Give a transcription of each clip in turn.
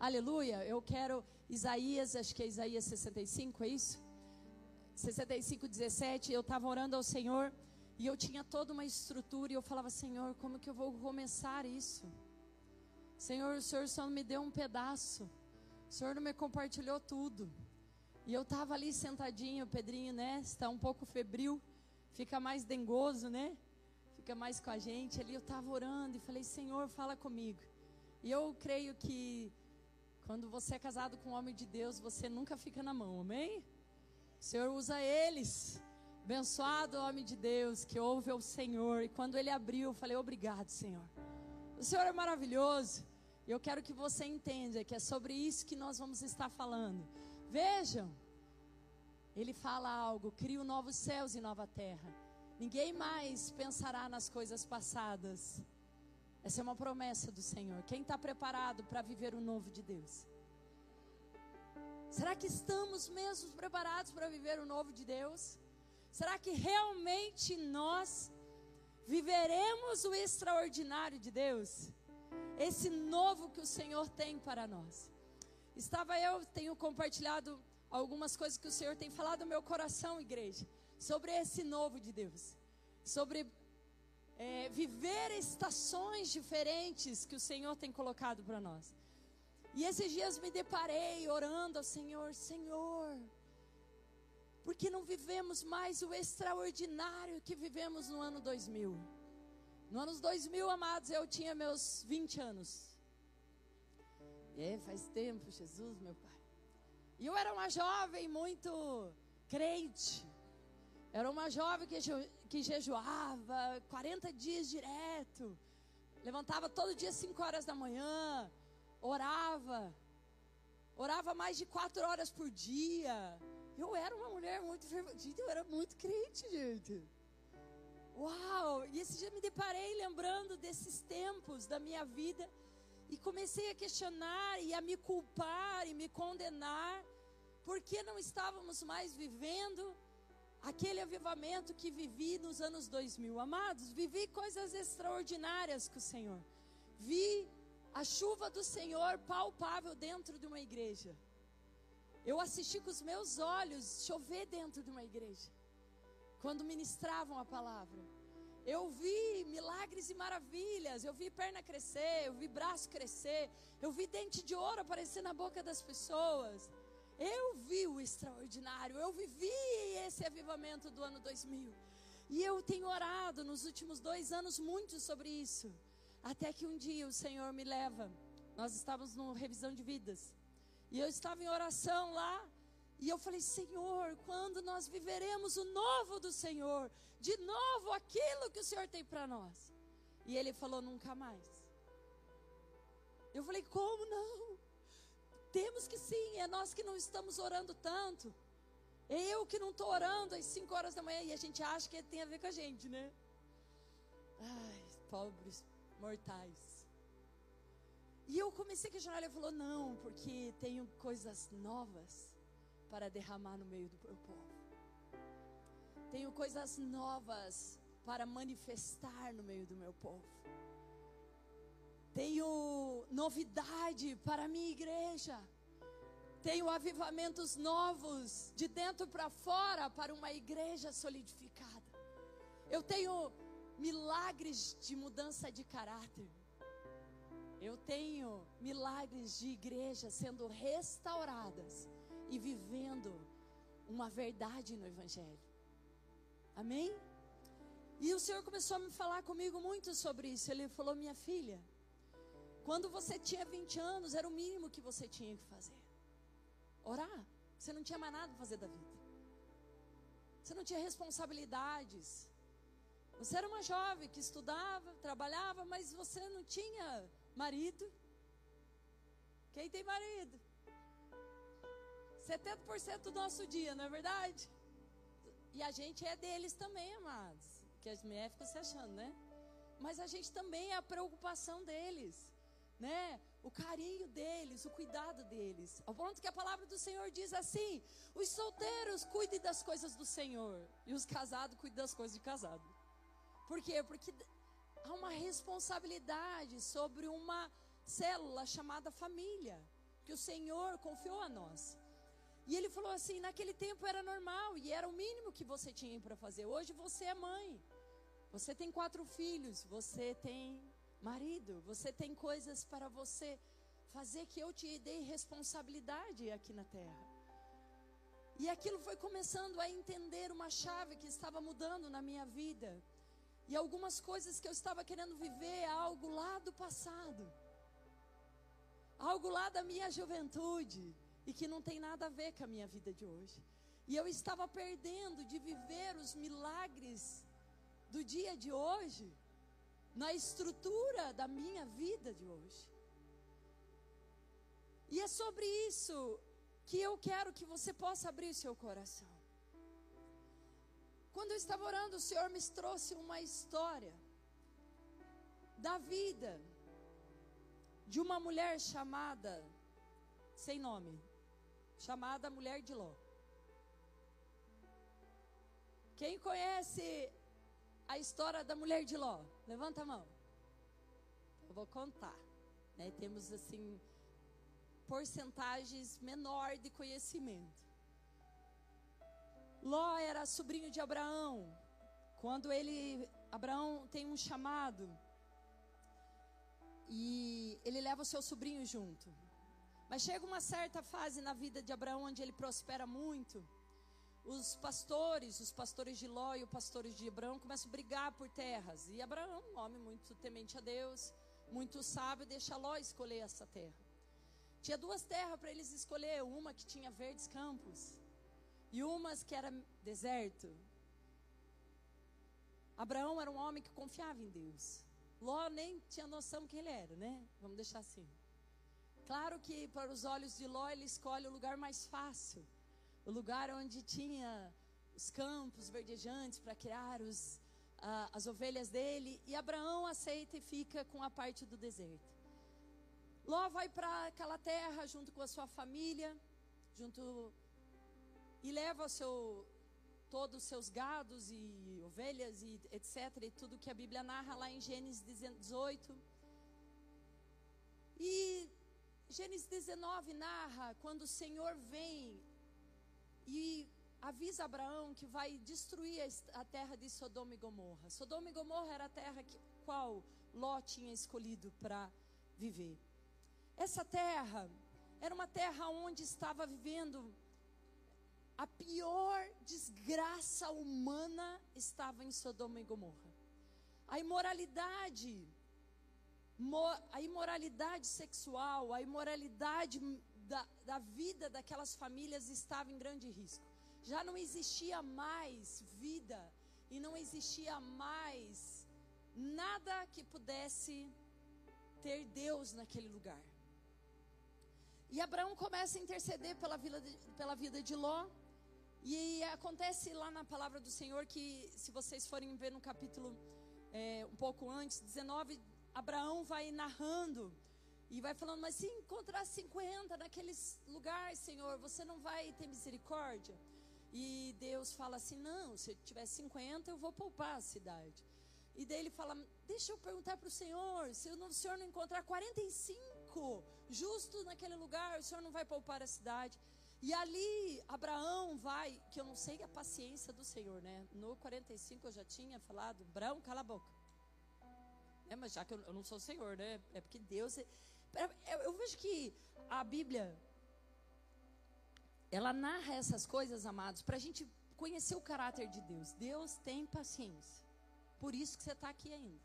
Aleluia. Eu quero Isaías, acho que é Isaías 65, é isso? 65, 17. Eu estava orando ao Senhor e eu tinha toda uma estrutura e eu falava, Senhor, como que eu vou começar isso? Senhor, o Senhor só me deu um pedaço. O Senhor não me compartilhou tudo. E eu estava ali sentadinho, Pedrinho, né? Está um pouco febril, fica mais dengoso, né? Fica mais com a gente. Ali eu estava orando e falei, Senhor, fala comigo. E eu creio que quando você é casado com um homem de Deus, você nunca fica na mão, amém? O Senhor usa eles. Abençoado homem de Deus que ouve o Senhor. E quando ele abriu, eu falei: Obrigado, Senhor. O Senhor é maravilhoso. E eu quero que você entenda que é sobre isso que nós vamos estar falando. Vejam, ele fala algo: crio novos céus e nova terra. Ninguém mais pensará nas coisas passadas. Essa é uma promessa do Senhor. Quem está preparado para viver o novo de Deus? Será que estamos mesmo preparados para viver o novo de Deus? Será que realmente nós viveremos o extraordinário de Deus? Esse novo que o Senhor tem para nós. Estava eu, tenho compartilhado algumas coisas que o Senhor tem falado no meu coração, igreja, sobre esse novo de Deus. Sobre é, viver estações diferentes que o Senhor tem colocado para nós. E esses dias me deparei orando ao Senhor, Senhor, porque não vivemos mais o extraordinário que vivemos no ano 2000. No ano 2000, amados, eu tinha meus 20 anos. É, faz tempo, Jesus, meu Pai. E eu era uma jovem muito crente. Era uma jovem que, que jejuava 40 dias direto. Levantava todo dia 5 horas da manhã orava, orava mais de quatro horas por dia. Eu era uma mulher muito fervente, eu era muito crente, gente. Uau! E esse dia me deparei lembrando desses tempos da minha vida e comecei a questionar e a me culpar e me condenar porque não estávamos mais vivendo aquele avivamento que vivi nos anos 2000. Amados, vivi coisas extraordinárias com o Senhor. Vi a chuva do Senhor palpável dentro de uma igreja. Eu assisti com os meus olhos chover dentro de uma igreja, quando ministravam a palavra. Eu vi milagres e maravilhas, eu vi perna crescer, eu vi braço crescer, eu vi dente de ouro aparecer na boca das pessoas. Eu vi o extraordinário, eu vivi esse avivamento do ano 2000. E eu tenho orado nos últimos dois anos muito sobre isso. Até que um dia o Senhor me leva. Nós estávamos numa revisão de vidas. E eu estava em oração lá. E eu falei, Senhor, quando nós viveremos o novo do Senhor? De novo aquilo que o Senhor tem para nós. E ele falou, nunca mais. Eu falei, como não? Temos que sim, é nós que não estamos orando tanto. É eu que não estou orando às 5 horas da manhã e a gente acha que tem a ver com a gente, né? Ai, pobres mortais. E eu comecei a questionar, ele falou: não, porque tenho coisas novas para derramar no meio do meu povo. Tenho coisas novas para manifestar no meio do meu povo. Tenho novidade para a minha igreja. Tenho avivamentos novos de dentro para fora para uma igreja solidificada. Eu tenho milagres de mudança de caráter. Eu tenho milagres de igrejas sendo restauradas e vivendo uma verdade no Evangelho. Amém? E o Senhor começou a me falar comigo muito sobre isso. Ele falou: Minha filha, quando você tinha 20 anos, era o mínimo que você tinha que fazer: orar. Você não tinha mais nada para fazer da vida. Você não tinha responsabilidades. Você era uma jovem que estudava, trabalhava, mas você não tinha marido. Quem tem marido? 70% do nosso dia, não é verdade? E a gente é deles também, amados. Que as mulheres ficam se achando, né? Mas a gente também é a preocupação deles, né? O carinho deles, o cuidado deles. Ao ponto que a palavra do Senhor diz assim: os solteiros cuidem das coisas do Senhor, e os casados cuidem das coisas de casado. Por quê? Porque há uma responsabilidade sobre uma célula chamada família. que o Senhor confiou a nós. E ele falou assim: naquele tempo era normal e era o mínimo que você tinha para fazer. Hoje você é mãe, você tem quatro filhos, você tem marido, você tem coisas para você fazer que eu te dei responsabilidade aqui na terra. E aquilo foi começando a entender uma chave que estava mudando na minha vida. E algumas coisas que eu estava querendo viver, algo lá do passado. Algo lá da minha juventude. E que não tem nada a ver com a minha vida de hoje. E eu estava perdendo de viver os milagres do dia de hoje, na estrutura da minha vida de hoje. E é sobre isso que eu quero que você possa abrir seu coração. Quando eu estava orando, o Senhor me trouxe uma história da vida de uma mulher chamada, sem nome, chamada Mulher de Ló. Quem conhece a história da mulher de Ló? Levanta a mão. Eu vou contar. Né? Temos assim porcentagens menor de conhecimento. Ló era sobrinho de Abraão. Quando ele Abraão tem um chamado e ele leva o seu sobrinho junto. Mas chega uma certa fase na vida de Abraão onde ele prospera muito. Os pastores, os pastores de Ló e os pastores de Abraão começam a brigar por terras. E Abraão, um homem muito temente a Deus, muito sábio, deixa Ló escolher essa terra. Tinha duas terras para eles escolher, uma que tinha verdes campos e umas que era deserto. Abraão era um homem que confiava em Deus. Ló nem tinha noção quem ele era, né? Vamos deixar assim. Claro que para os olhos de Ló ele escolhe o lugar mais fácil, o lugar onde tinha os campos verdejantes para criar os, as ovelhas dele. E Abraão aceita e fica com a parte do deserto. Ló vai para aquela terra junto com a sua família, junto e leva seu todos os seus gados e ovelhas e etc e tudo que a Bíblia narra lá em Gênesis 18. E Gênesis 19 narra quando o Senhor vem e avisa Abraão que vai destruir a terra de Sodoma e Gomorra. Sodoma e Gomorra era a terra que qual Ló tinha escolhido para viver. Essa terra era uma terra onde estava vivendo a pior desgraça humana estava em Sodoma e Gomorra. A imoralidade, a imoralidade sexual, a imoralidade da, da vida daquelas famílias estava em grande risco. Já não existia mais vida e não existia mais nada que pudesse ter Deus naquele lugar. E Abraão começa a interceder pela vida de, pela vida de Ló. E acontece lá na palavra do Senhor que, se vocês forem ver no capítulo é, um pouco antes, 19, Abraão vai narrando e vai falando: Mas se encontrar 50 naqueles lugares, Senhor, você não vai ter misericórdia? E Deus fala assim: Não, se tiver 50, eu vou poupar a cidade. E daí ele fala: Deixa eu perguntar para o Senhor, se o Senhor não encontrar 45 justo naquele lugar, o Senhor não vai poupar a cidade. E ali Abraão vai, que eu não sei a paciência do Senhor, né? No 45 eu já tinha falado, Abraão, cala a boca. É, mas já que eu, eu não sou o Senhor, né? É porque Deus. É, eu, eu vejo que a Bíblia, ela narra essas coisas, amados, para a gente conhecer o caráter de Deus. Deus tem paciência. Por isso que você está aqui ainda.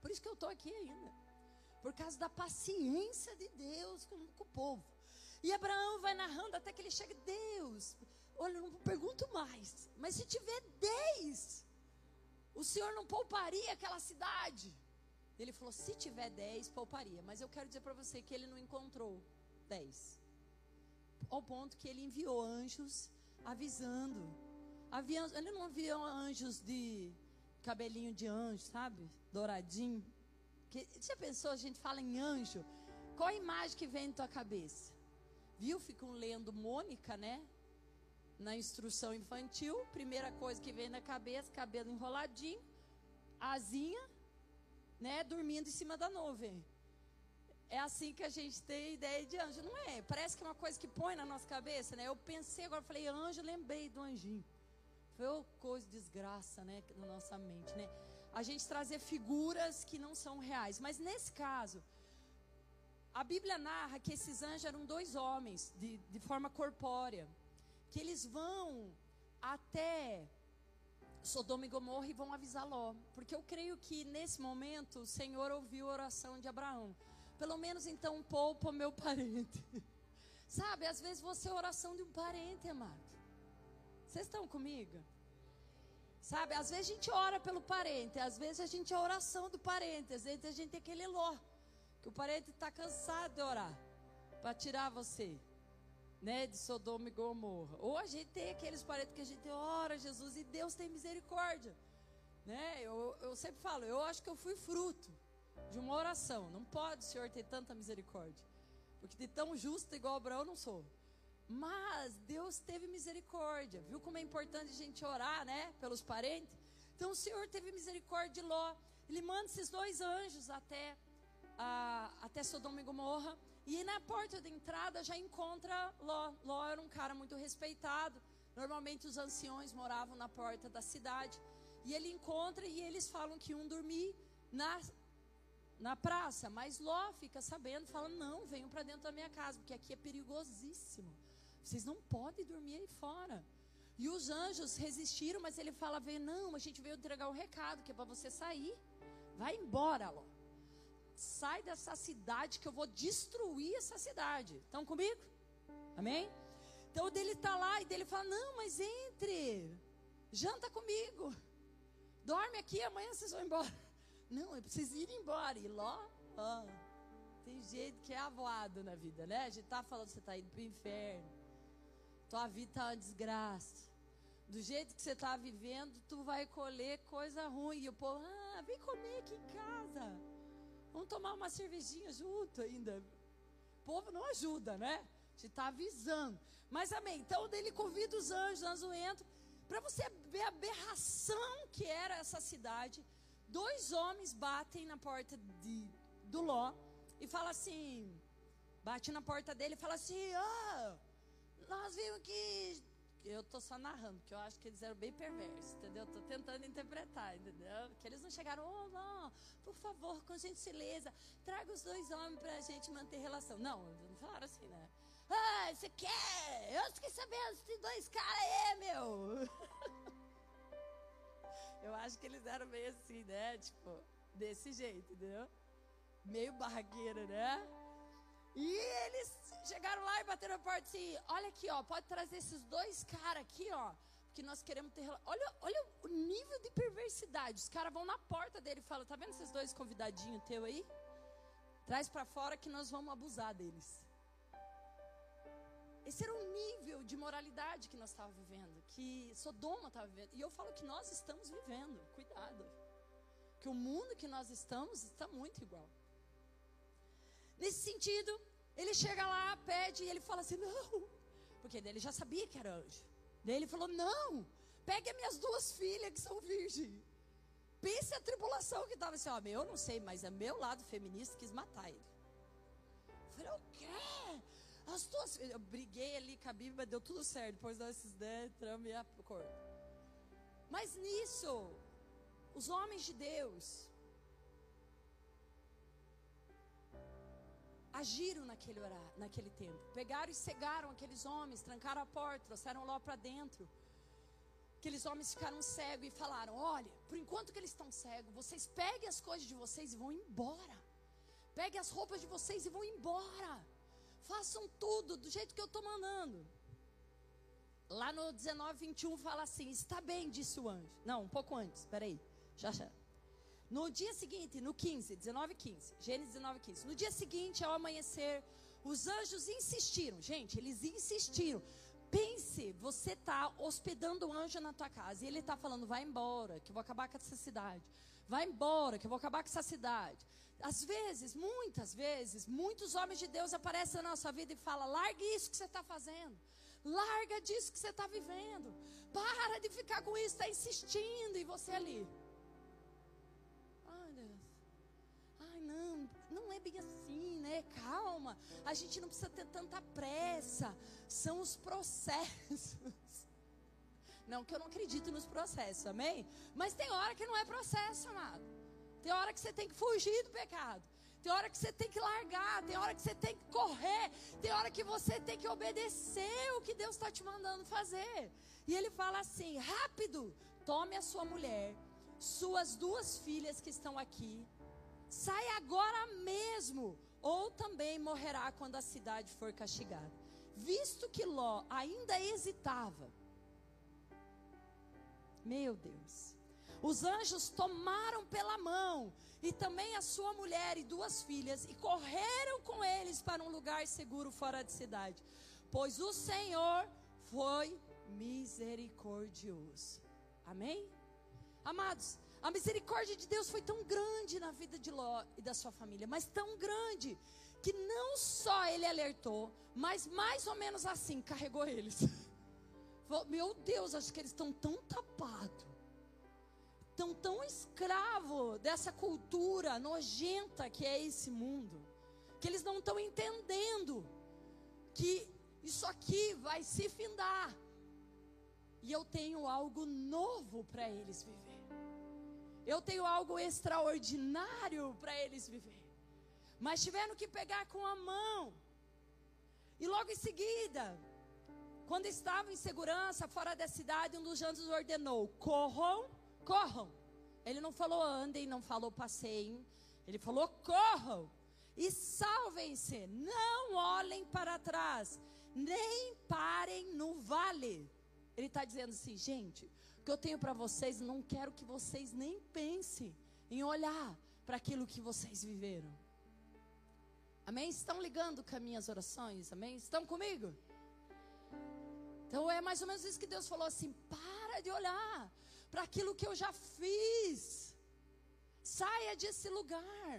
Por isso que eu estou aqui ainda. Por causa da paciência de Deus com, com o povo. E Abraão vai narrando até que ele chega, Deus, olha, eu não pergunto mais, mas se tiver dez, o Senhor não pouparia aquela cidade? Ele falou, se tiver dez, pouparia. Mas eu quero dizer para você que ele não encontrou dez. Ao ponto que ele enviou anjos avisando. ele não enviou anjos de cabelinho de anjo, sabe? Douradinho. Que, já pensou, a gente fala em anjo? Qual a imagem que vem na tua cabeça? Viu? Ficam lendo Mônica, né? Na instrução infantil, primeira coisa que vem na cabeça, cabelo enroladinho, asinha, né? Dormindo em cima da nuvem. é assim que a gente tem ideia de anjo. Não é? Parece que é uma coisa que põe na nossa cabeça, né? Eu pensei agora, falei anjo, lembrei do anjinho. Foi uma coisa de desgraça, né? Na nossa mente, né? A gente trazer figuras que não são reais. Mas nesse caso, a Bíblia narra que esses anjos eram dois homens, de, de forma corpórea. Que eles vão até Sodoma e Gomorra e vão avisar Ló. Porque eu creio que nesse momento o Senhor ouviu a oração de Abraão. Pelo menos então poupa meu parente. Sabe, às vezes você é oração de um parente, amado. Vocês estão comigo? Sabe, às vezes a gente ora pelo parente, às vezes a gente é oração do parente, às vezes a gente tem aquele Ló. Que o parente está cansado de orar para tirar você né, de Sodoma e Gomorra. Ou a gente tem aqueles parentes que a gente ora, Jesus, e Deus tem misericórdia. Né? Eu, eu sempre falo, eu acho que eu fui fruto de uma oração. Não pode o Senhor ter tanta misericórdia. Porque de tão justo igual Abraão eu não sou. Mas Deus teve misericórdia. Viu como é importante a gente orar, né? Pelos parentes? Então o Senhor teve misericórdia de Ló. Ele manda esses dois anjos até, a, até Sodoma e Gomorra. E na porta de entrada já encontra Ló. Ló era um cara muito respeitado. Normalmente os anciões moravam na porta da cidade. E ele encontra e eles falam que um dormir na, na praça. Mas Ló fica sabendo, fala: Não, venham para dentro da minha casa, porque aqui é perigosíssimo. Vocês não podem dormir aí fora. E os anjos resistiram, mas ele fala: Não, a gente veio entregar um recado, que é para você sair. Vai embora, Ló sai dessa cidade que eu vou destruir essa cidade. Estão comigo? Amém? Então dele está lá e dele fala: Não, mas entre, janta comigo, dorme aqui, amanhã vocês vão embora. Não, eu preciso ir embora. E Ló, tem jeito que é avoado na vida, né? A gente tá falando que você está indo para o inferno, tua vida está uma desgraça. Do jeito que você está vivendo, tu vai colher coisa ruim. E o povo, ah, vem comer aqui em casa. Vamos tomar uma cervejinha junto ainda. O povo não ajuda, né? Gente está avisando. Mas amém. Então ele convida os anjos, anjos entram. Para você ver a aberração que era essa cidade. Dois homens batem na porta de, do Ló e fala assim: bate na porta dele e fala assim: ah, nós vimos que eu tô só narrando, porque eu acho que eles eram bem perversos, entendeu? Tô tentando interpretar, entendeu? Que eles não chegaram, oh, não, por favor, com gentileza, traga os dois homens pra gente manter relação. Não, não falaram assim, né? Ah, você quer? Eu fiquei sabendo se dois caras aí, meu. eu acho que eles eram meio assim, né? Tipo, desse jeito, entendeu? Meio barraqueira, né? E eles chegaram lá e bateram a porta assim: olha aqui, ó, pode trazer esses dois caras aqui, ó. Porque nós queremos ter. Olha, olha o nível de perversidade. Os caras vão na porta dele e falam: tá vendo esses dois convidadinhos teu aí? Traz para fora que nós vamos abusar deles. Esse era o nível de moralidade que nós estávamos vivendo, que Sodoma estava vivendo. E eu falo que nós estamos vivendo. Cuidado. Que o mundo que nós estamos está muito igual. Nesse sentido, ele chega lá, pede e ele fala assim: não, porque ele já sabia que era anjo. Daí ele falou: não, pegue as minhas duas filhas que são virgens. Pense a tribulação que estava assim, ó, eu não sei, mas é meu lado feminista quis matar ele. Eu falei, o quê? As duas Eu briguei ali com a Bíblia, deu tudo certo. Depois nós esses entramos e a cor. Mas nisso, os homens de Deus, agiram naquele, horário, naquele tempo. Pegaram e cegaram aqueles homens, trancaram a porta, trouxeram Ló para dentro. Aqueles homens ficaram cegos e falaram: Olha, por enquanto que eles estão cegos, vocês peguem as coisas de vocês e vão embora. Peguem as roupas de vocês e vão embora. Façam tudo do jeito que eu estou mandando. Lá no 19, 21 fala assim: Está bem, disse o anjo. Não, um pouco antes, peraí. Já, já. No dia seguinte, no 15, 19 15, Gênesis 19 15. No dia seguinte, ao amanhecer, os anjos insistiram. Gente, eles insistiram. Pense, você está hospedando um anjo na tua casa e ele está falando: vai embora, que eu vou acabar com essa cidade. Vai embora, que eu vou acabar com essa cidade. Às vezes, muitas vezes, muitos homens de Deus aparecem na nossa vida e falam: largue isso que você está fazendo. Larga disso que você está vivendo. Para de ficar com isso, está insistindo. E você ali. É bem assim, né? Calma. A gente não precisa ter tanta pressa. São os processos. Não que eu não acredito nos processos, amém? Mas tem hora que não é processo, amado. Tem hora que você tem que fugir do pecado. Tem hora que você tem que largar, tem hora que você tem que correr, tem hora que você tem que obedecer o que Deus está te mandando fazer. E ele fala assim: rápido, tome a sua mulher, suas duas filhas que estão aqui, sai agora mesmo, ou também morrerá quando a cidade for castigada. Visto que Ló ainda hesitava, meu Deus, os anjos tomaram pela mão e também a sua mulher e duas filhas e correram com eles para um lugar seguro fora de cidade, pois o Senhor foi misericordioso. Amém? Amados, a misericórdia de Deus foi tão grande na vida de Ló e da sua família, mas tão grande que não só ele alertou, mas mais ou menos assim carregou eles. Meu Deus, acho que eles estão tão tapados, estão tão escravo dessa cultura nojenta que é esse mundo, que eles não estão entendendo que isso aqui vai se findar. E eu tenho algo novo para eles viver. Eu tenho algo extraordinário para eles viver. Mas tiveram que pegar com a mão. E logo em seguida, quando estavam em segurança fora da cidade, um dos anjos ordenou: corram, corram. Ele não falou andem, não falou passeiem. Ele falou: corram e salvem-se. Não olhem para trás, nem parem no vale. Ele está dizendo assim, gente, o que eu tenho para vocês, não quero que vocês nem pensem em olhar para aquilo que vocês viveram. Amém? Estão ligando com as minhas orações? Amém? Estão comigo? Então é mais ou menos isso que Deus falou assim: para de olhar para aquilo que eu já fiz. Saia desse lugar.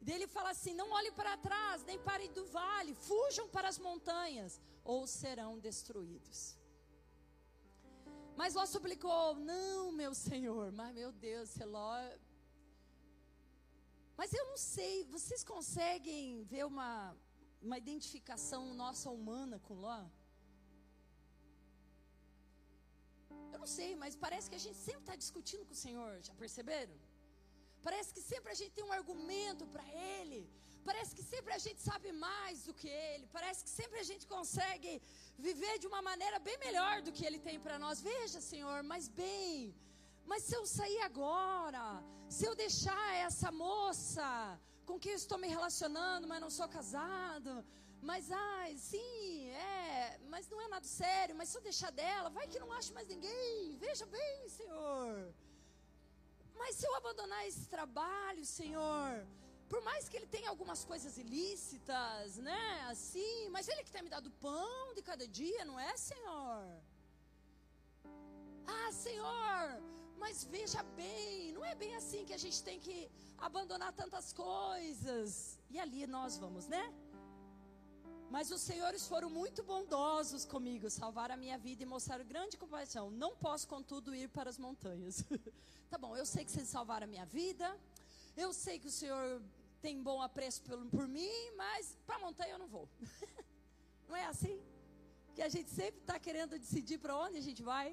Dele fala assim: não olhe para trás, nem parem do vale, fujam para as montanhas, ou serão destruídos. Mas Ló suplicou: Não, meu senhor, mas meu Deus, Ló. Mas eu não sei, vocês conseguem ver uma, uma identificação nossa humana com Ló? Eu não sei, mas parece que a gente sempre está discutindo com o Senhor, já perceberam? Parece que sempre a gente tem um argumento para Ele. Parece que sempre a gente sabe mais do que Ele. Parece que sempre a gente consegue viver de uma maneira bem melhor do que Ele tem para nós. Veja, Senhor, mas bem. Mas se eu sair agora, se eu deixar essa moça com quem eu estou me relacionando, mas não sou casado, mas ai, sim, é, mas não é nada sério, mas se eu deixar dela, vai que não acho mais ninguém. Veja bem, Senhor. Mas se eu abandonar esse trabalho, Senhor, por mais que ele tenha algumas coisas ilícitas, né? Assim, mas ele que tem me dado pão de cada dia, não é, Senhor? Ah, Senhor, mas veja bem, não é bem assim que a gente tem que abandonar tantas coisas. E ali nós vamos, né? Mas os senhores foram muito bondosos comigo, salvaram a minha vida e mostraram grande compaixão. Não posso, contudo, ir para as montanhas. tá bom, eu sei que vocês salvaram a minha vida. Eu sei que o Senhor tem bom apreço por, por mim, mas para a montanha eu não vou. não é assim? Que a gente sempre está querendo decidir para onde a gente vai,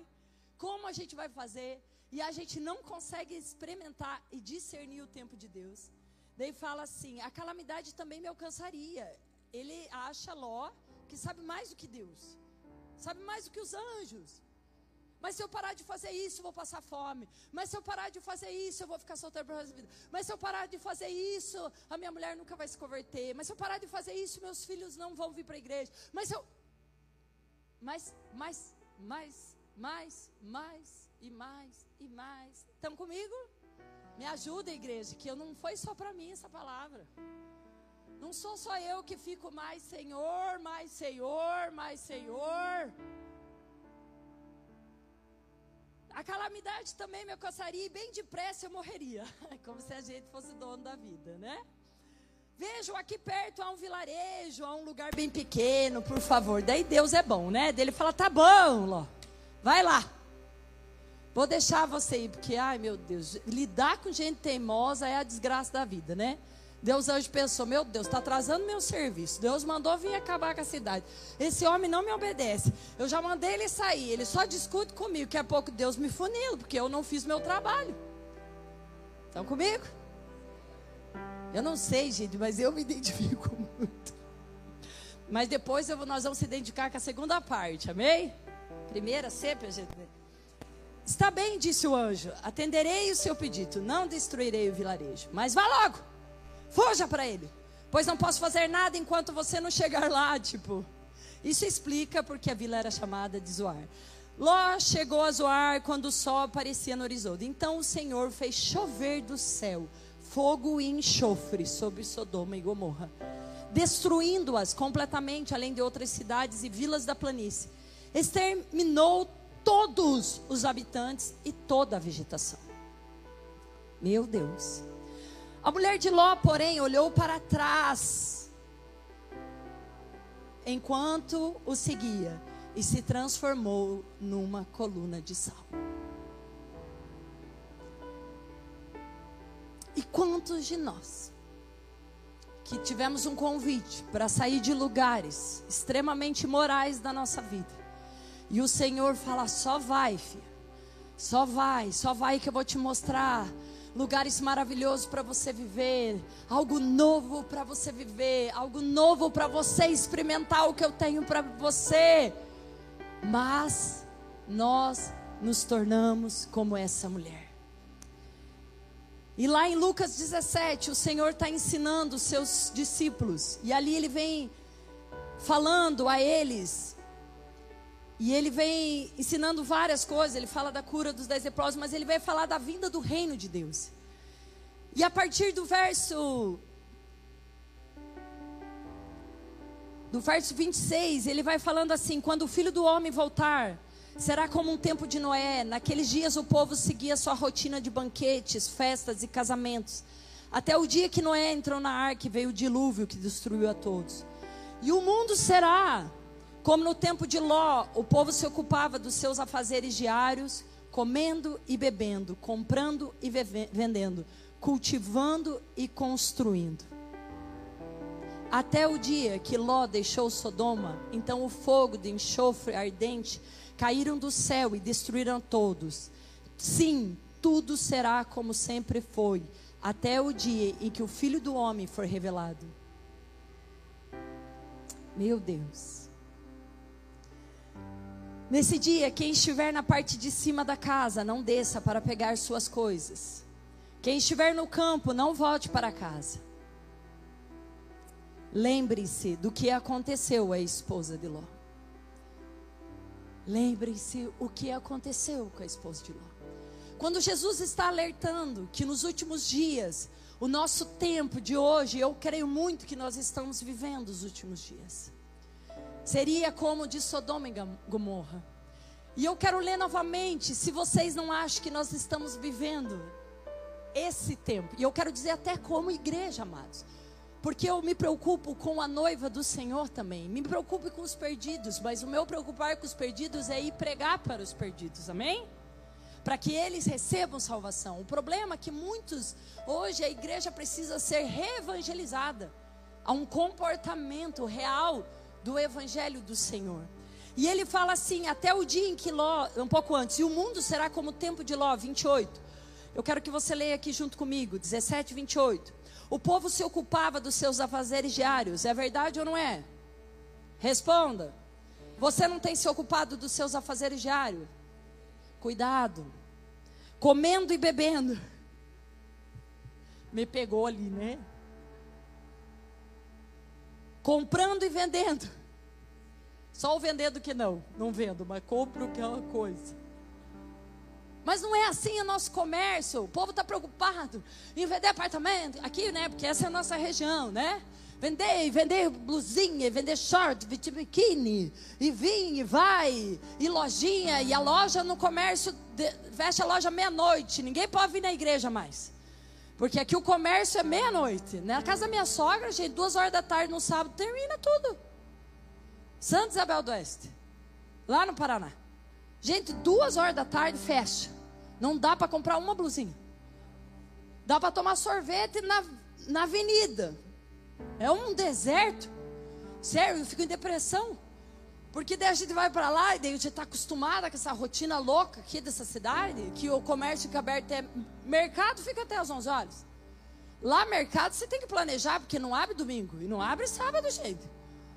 como a gente vai fazer, e a gente não consegue experimentar e discernir o tempo de Deus. Daí fala assim: a calamidade também me alcançaria. Ele acha Ló que sabe mais do que Deus, sabe mais do que os anjos. Mas se eu parar de fazer isso, eu vou passar fome. Mas se eu parar de fazer isso, eu vou ficar solteiro para resto da vida. Mas se eu parar de fazer isso, a minha mulher nunca vai se converter. Mas se eu parar de fazer isso, meus filhos não vão vir para a igreja. Mas eu. Mais, mais, mais, mais, mais e mais e mais. Estão comigo? Me ajuda, igreja, que eu não foi só para mim essa palavra. Não sou só eu que fico mais Senhor, mais Senhor, mais Senhor. A calamidade também me alcançaria e bem depressa eu morreria. Como se a gente fosse dono da vida, né? Vejam, aqui perto há um vilarejo, há um lugar bem pequeno, por favor. Daí Deus é bom, né? Dele fala: tá bom, Ló, vai lá. Vou deixar você ir, porque, ai meu Deus, lidar com gente teimosa é a desgraça da vida, né? Deus anjo pensou: Meu Deus, está atrasando meu serviço. Deus mandou vir acabar com a cidade. Esse homem não me obedece. Eu já mandei ele sair. Ele só discute comigo. Daqui a pouco Deus me funila, porque eu não fiz meu trabalho. Estão comigo? Eu não sei, gente, mas eu me identifico muito. Mas depois nós vamos se identificar com a segunda parte, amém? Primeira sempre a gente. Está bem, disse o anjo: atenderei o seu pedido, não destruirei o vilarejo. Mas vá logo. Fuja para ele. Pois não posso fazer nada enquanto você não chegar lá, tipo. Isso explica porque a vila era chamada de Zoar. Ló chegou a Zoar quando o sol aparecia no horizonte. Então o Senhor fez chover do céu fogo e enxofre sobre Sodoma e Gomorra, destruindo-as completamente, além de outras cidades e vilas da planície. Exterminou todos os habitantes e toda a vegetação. Meu Deus. A mulher de Ló, porém, olhou para trás enquanto o seguia e se transformou numa coluna de sal. E quantos de nós que tivemos um convite para sair de lugares extremamente morais da nossa vida e o Senhor fala: só vai, filho, só vai, só vai que eu vou te mostrar lugares maravilhosos para você viver, algo novo para você viver, algo novo para você experimentar o que eu tenho para você. Mas nós nos tornamos como essa mulher. E lá em Lucas 17, o Senhor está ensinando os seus discípulos, e ali ele vem falando a eles e ele vem ensinando várias coisas. Ele fala da cura dos dez leprosos, mas ele vai falar da vinda do reino de Deus. E a partir do verso. Do verso 26, ele vai falando assim: Quando o filho do homem voltar, será como um tempo de Noé. Naqueles dias o povo seguia sua rotina de banquetes, festas e casamentos. Até o dia que Noé entrou na arca e veio o dilúvio que destruiu a todos. E o mundo será como no tempo de Ló, o povo se ocupava dos seus afazeres diários, comendo e bebendo, comprando e vendendo, cultivando e construindo. Até o dia que Ló deixou Sodoma, então o fogo de enxofre ardente caíram do céu e destruíram todos. Sim, tudo será como sempre foi, até o dia em que o Filho do Homem for revelado. Meu Deus. Nesse dia, quem estiver na parte de cima da casa, não desça para pegar suas coisas. Quem estiver no campo, não volte para casa. Lembre-se do que aconteceu à esposa de Ló. Lembre-se o que aconteceu com a esposa de Ló. Quando Jesus está alertando que nos últimos dias, o nosso tempo de hoje, eu creio muito que nós estamos vivendo os últimos dias. Seria como de Sodoma e Gomorra. E eu quero ler novamente, se vocês não acham que nós estamos vivendo esse tempo. E eu quero dizer até como igreja, amados. Porque eu me preocupo com a noiva do Senhor também. Me preocupo com os perdidos, mas o meu preocupar com os perdidos é ir pregar para os perdidos. Amém? Para que eles recebam salvação. O problema é que muitos hoje a igreja precisa ser reevangelizada a um comportamento real do evangelho do Senhor. E ele fala assim: até o dia em que Ló, um pouco antes, e o mundo será como o tempo de Ló, 28. Eu quero que você leia aqui junto comigo, 17, 28. O povo se ocupava dos seus afazeres diários, é verdade ou não é? Responda. Você não tem se ocupado dos seus afazeres diários? Cuidado. Comendo e bebendo. Me pegou ali, né? Comprando e vendendo. Só o vendendo que não, não vendo, mas compro aquela coisa. Mas não é assim o nosso comércio. O povo está preocupado em vender apartamento aqui, né? Porque essa é a nossa região, né? Vender, vender blusinha, vender short, vestir biquíni, e vim, e vai, e lojinha, e a loja no comércio, fecha a loja meia-noite, ninguém pode vir na igreja mais. Porque aqui o comércio é meia-noite. Na né? casa da minha sogra, gente, duas horas da tarde no sábado, termina tudo. Santa Isabel do Oeste. Lá no Paraná. Gente, duas horas da tarde fecha. Não dá para comprar uma blusinha. Dá para tomar sorvete na, na avenida. É um deserto. Sério, eu fico em depressão. Porque daí a gente vai para lá e daí a gente está acostumada com essa rotina louca aqui dessa cidade, que o comércio fica aberto até mercado fica até às 11 horas. Lá mercado você tem que planejar porque não abre domingo e não abre sábado, gente.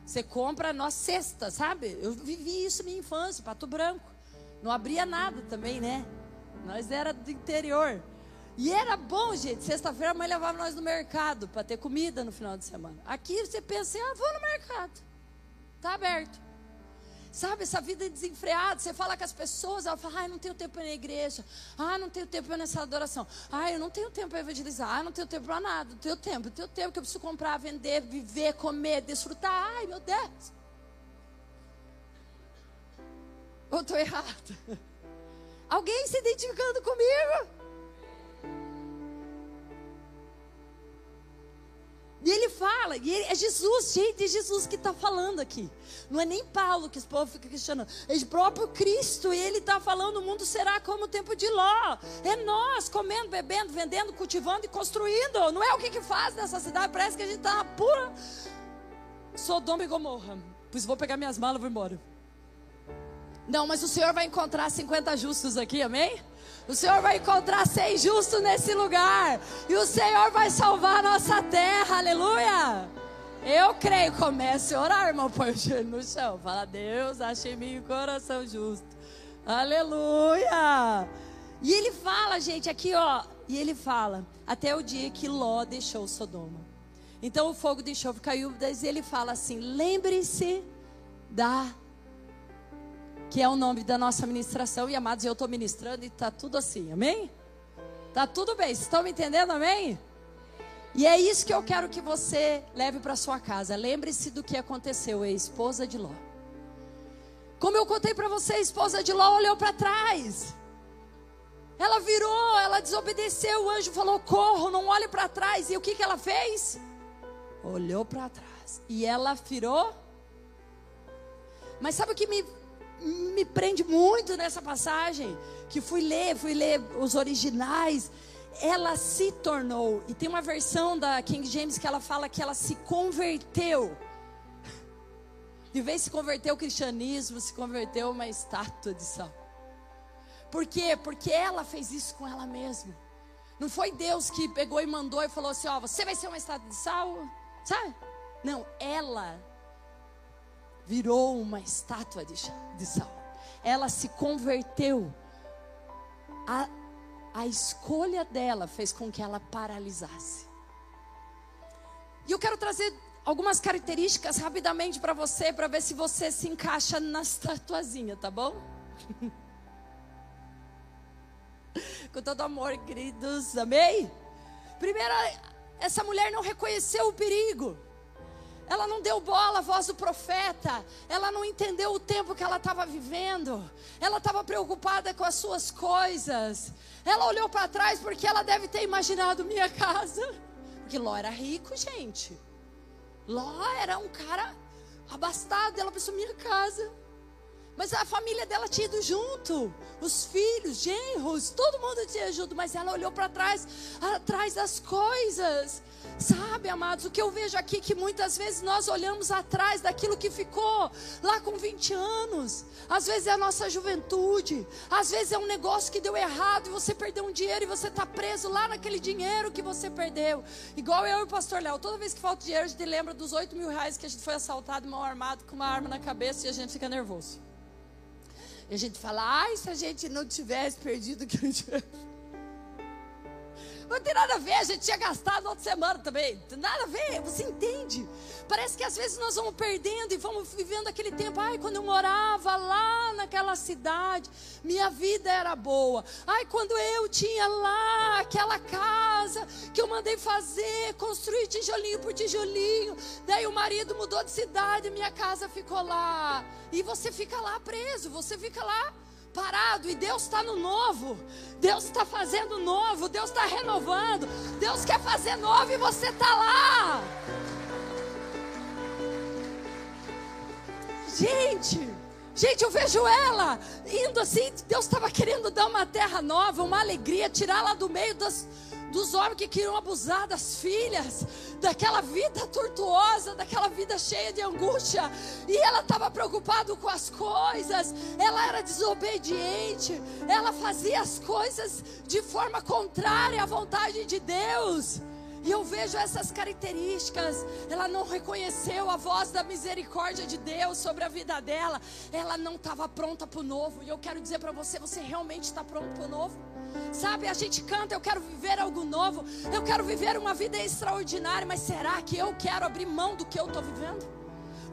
Você compra na sexta, sabe? Eu vivi isso na minha infância, Pato Branco. Não abria nada também, né? Nós era do interior. E era bom, gente. Sexta-feira a mãe levava nós no mercado para ter comida no final de semana. Aqui você pensa, assim, ah, vou no mercado. Tá aberto. Sabe, essa vida desenfreada, você fala com as pessoas, ela fala, ah, eu não tenho tempo para ir na igreja, ah, não tenho tempo para nessa adoração, ah, eu não tenho tempo para evangelizar, ah, não tenho tempo para nada, não tenho tempo, não tenho tempo que eu preciso comprar, vender, viver, comer, desfrutar, ai meu Deus. Ou estou errado? Alguém se identificando comigo? E ele fala, e ele, é Jesus, gente, é Jesus que está falando aqui. Não é nem Paulo que esse povo fica questionando. É o próprio Cristo, ele está falando: o mundo será como o tempo de Ló. É nós comendo, bebendo, vendendo, cultivando e construindo. Não é o que, que faz nessa cidade? Parece que a gente está na pura Sodoma e Gomorra. Pois vou pegar minhas malas e vou embora. Não, mas o Senhor vai encontrar 50 justos aqui, amém? O Senhor vai encontrar seis justos nesse lugar. E o Senhor vai salvar a nossa terra. Aleluia. Eu creio. Comece a orar, irmão. Põe o joelho no chão. Fala, Deus, achei em mim o coração justo. Aleluia. E ele fala, gente, aqui, ó. E ele fala, até o dia que Ló deixou Sodoma. Então o fogo de enxofre caiu. E ele fala assim: lembre-se da que é o nome da nossa ministração. E amados, eu estou ministrando e está tudo assim, amém? Tá tudo bem, vocês estão me entendendo, amém? E é isso que eu quero que você leve para sua casa. Lembre-se do que aconteceu, a esposa de Ló. Como eu contei para você, a esposa de Ló olhou para trás. Ela virou, ela desobedeceu. O anjo falou: corro, não olhe para trás. E o que, que ela fez? Olhou para trás. E ela virou. Mas sabe o que me me prende muito nessa passagem, que fui ler, fui ler os originais, ela se tornou, e tem uma versão da King James que ela fala que ela se converteu. De vez se converteu ao cristianismo, se converteu uma estátua de sal. Por quê? Porque ela fez isso com ela mesma. Não foi Deus que pegou e mandou e falou assim: Ó, você vai ser uma estátua de sal, sabe? Não, ela virou uma estátua de, de sal. Ela se converteu. A, a escolha dela fez com que ela paralisasse. E eu quero trazer algumas características rapidamente para você, para ver se você se encaixa na estatuazinha, tá bom? Com todo amor, queridos, amém? Primeiro, essa mulher não reconheceu o perigo. Ela não deu bola à voz do profeta. Ela não entendeu o tempo que ela estava vivendo. Ela estava preocupada com as suas coisas. Ela olhou para trás porque ela deve ter imaginado minha casa. Porque Ló era rico, gente. Ló era um cara abastado. Ela pensou: minha casa. Mas a família dela tinha ido junto, os filhos, genros, todo mundo tinha junto, mas ela olhou para trás, atrás das coisas. Sabe, amados, o que eu vejo aqui é que muitas vezes nós olhamos atrás daquilo que ficou lá com 20 anos. Às vezes é a nossa juventude, às vezes é um negócio que deu errado e você perdeu um dinheiro e você está preso lá naquele dinheiro que você perdeu. Igual eu e o pastor Léo, toda vez que falta dinheiro, a gente lembra dos 8 mil reais que a gente foi assaltado mal armado com uma arma na cabeça e a gente fica nervoso. E a gente fala, ai, se a gente não tivesse perdido o que não tem nada a ver, a gente tinha gastado outra semana também. Nada a ver, você entende? Parece que às vezes nós vamos perdendo e vamos vivendo aquele tempo. Ai, quando eu morava lá naquela cidade, minha vida era boa. Ai, quando eu tinha lá aquela casa que eu mandei fazer, construir tijolinho por tijolinho. Daí o marido mudou de cidade, minha casa ficou lá. E você fica lá preso, você fica lá parado e Deus está no novo. Deus está fazendo novo, Deus está renovando. Deus quer fazer novo e você está lá. Gente, gente, eu vejo ela indo assim. Deus estava querendo dar uma terra nova, uma alegria, tirá-la do meio das, dos homens que queriam abusar das filhas, daquela vida tortuosa, daquela vida cheia de angústia. E ela estava preocupada com as coisas, ela era desobediente, ela fazia as coisas de forma contrária à vontade de Deus. E eu vejo essas características. Ela não reconheceu a voz da misericórdia de Deus sobre a vida dela. Ela não estava pronta para o novo. E eu quero dizer para você: você realmente está pronto para o novo? Sabe, a gente canta, eu quero viver algo novo, eu quero viver uma vida extraordinária, mas será que eu quero abrir mão do que eu estou vivendo?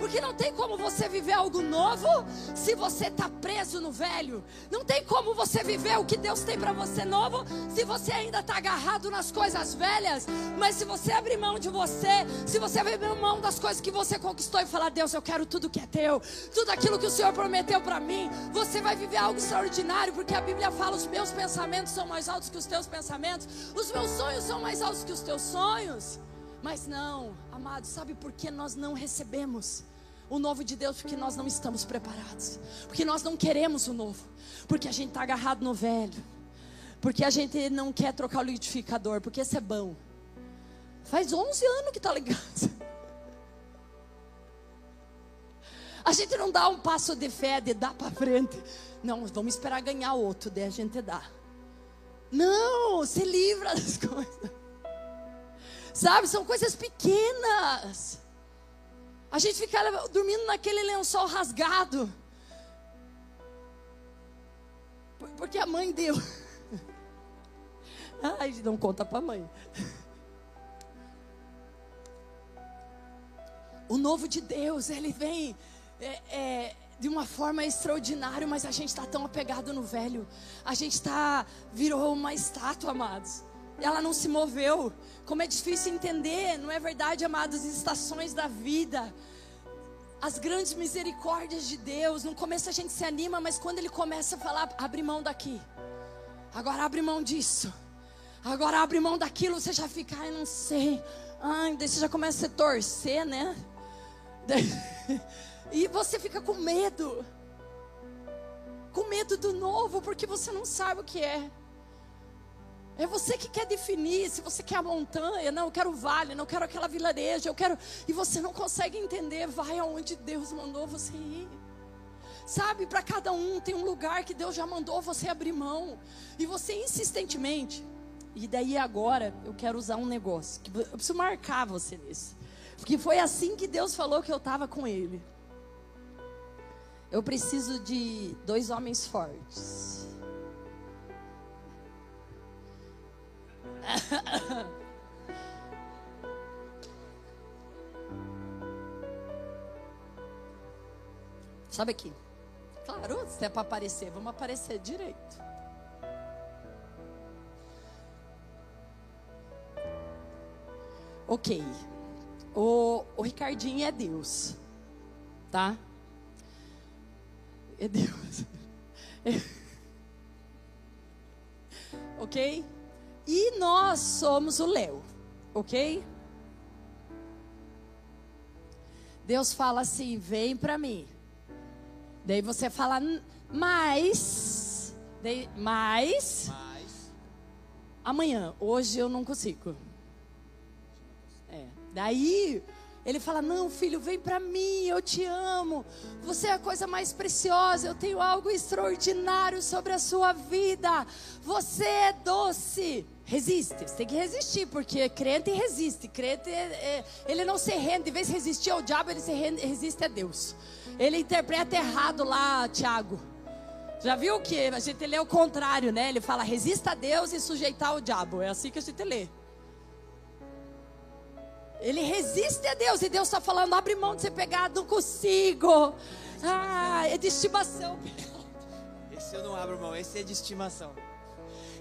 Porque não tem como você viver algo novo se você está preso no velho. Não tem como você viver o que Deus tem para você novo se você ainda está agarrado nas coisas velhas. Mas se você abrir mão de você, se você abrir mão das coisas que você conquistou e falar, Deus, eu quero tudo que é teu, tudo aquilo que o Senhor prometeu para mim, você vai viver algo extraordinário, porque a Bíblia fala: os meus pensamentos são mais altos que os teus pensamentos, os meus sonhos são mais altos que os teus sonhos. Mas não, amados, sabe por que nós não recebemos? O novo de Deus porque nós não estamos preparados, porque nós não queremos o novo, porque a gente está agarrado no velho, porque a gente não quer trocar o liquidificador, porque esse é bom. Faz 11 anos que está ligado. A gente não dá um passo de fé de dar para frente. Não, vamos esperar ganhar outro, daí a gente dá. Não, se livra das coisas. Sabe, são coisas pequenas. A gente fica dormindo naquele lençol rasgado. Porque a mãe deu. Ai, não conta para a mãe. O novo de Deus, ele vem é, é, de uma forma extraordinária, mas a gente está tão apegado no velho. A gente está, virou uma estátua, amados. Ela não se moveu. Como é difícil entender, não é verdade, amados? As estações da vida, as grandes misericórdias de Deus. No começo a gente se anima, mas quando ele começa a falar, abre mão daqui. Agora abre mão disso. Agora abre mão daquilo, você já fica, ai, não sei. Ai, daí você já começa a se torcer, né? E você fica com medo. Com medo do novo, porque você não sabe o que é. É você que quer definir se você quer a montanha, não, eu quero o vale, não quero aquela vilareja, eu quero. E você não consegue entender, vai aonde Deus mandou você ir. Sabe, para cada um tem um lugar que Deus já mandou você abrir mão. E você insistentemente. E daí agora eu quero usar um negócio. Que eu preciso marcar você nisso. Porque foi assim que Deus falou que eu estava com ele. Eu preciso de dois homens fortes. Sabe aqui? Claro, se é para aparecer, vamos aparecer direito. Ok. O, o Ricardinho é Deus. Tá? É Deus. É. Ok? E nós somos o Léo, ok? Deus fala assim: vem para mim. Daí você fala, mas, daí, mas, mas, amanhã, hoje eu não consigo. É. Daí ele fala: Não, filho, vem para mim, eu te amo. Você é a coisa mais preciosa. Eu tenho algo extraordinário sobre a sua vida. Você é doce. Resiste, você tem que resistir, porque crente resiste. Crente, é, é, ele não se rende. Em vez de resistir ao diabo, ele se rende, resiste a Deus. Ele interpreta errado lá, Tiago. Já viu que a gente lê o contrário, né? Ele fala: resista a Deus e sujeitar o diabo. É assim que a gente lê. Ele resiste a Deus. E Deus está falando: abre mão de ser pegado, não consigo. Ah, é de estimação. Esse eu não abro mão, esse é de estimação.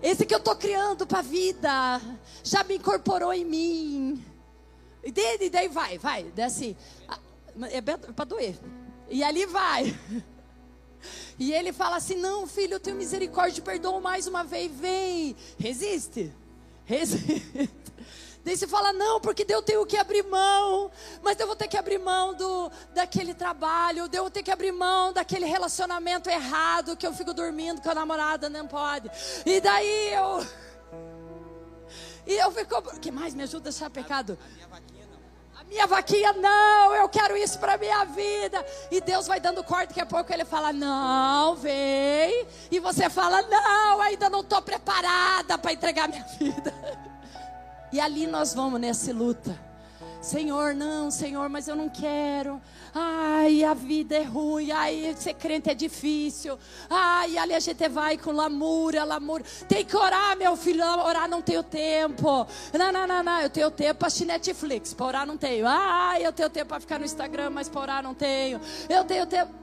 Esse que eu estou criando para a vida. Já me incorporou em mim. E daí, daí vai, vai. Daí assim. É para doer. E ali vai. E ele fala assim: Não, filho, eu tenho misericórdia, perdoa mais uma vez, vem. Resiste. Resiste. Daí você fala, não, porque eu tenho que abrir mão, mas eu vou ter que abrir mão do, daquele trabalho, eu vou ter que abrir mão daquele relacionamento errado que eu fico dormindo com a namorada, não pode. E daí eu. E eu fico, o que mais me ajuda a achar pecado? A minha vaquinha não, eu quero isso para minha vida. E Deus vai dando corte, daqui a pouco ele fala: "Não, vem". E você fala: "Não, ainda não estou preparada para entregar minha vida". E ali nós vamos nessa luta. Senhor, não, Senhor, mas eu não quero. Ai, a vida é ruim. Ai, ser crente é difícil. Ai, ali a gente vai com lamúria, lamúria. Tem que orar, meu filho. Orar não tenho tempo. Não, não, não, não. Eu tenho tempo para assistir Netflix. Para orar não tenho. Ai, eu tenho tempo para ficar no Instagram, mas para orar não tenho. Eu tenho tempo.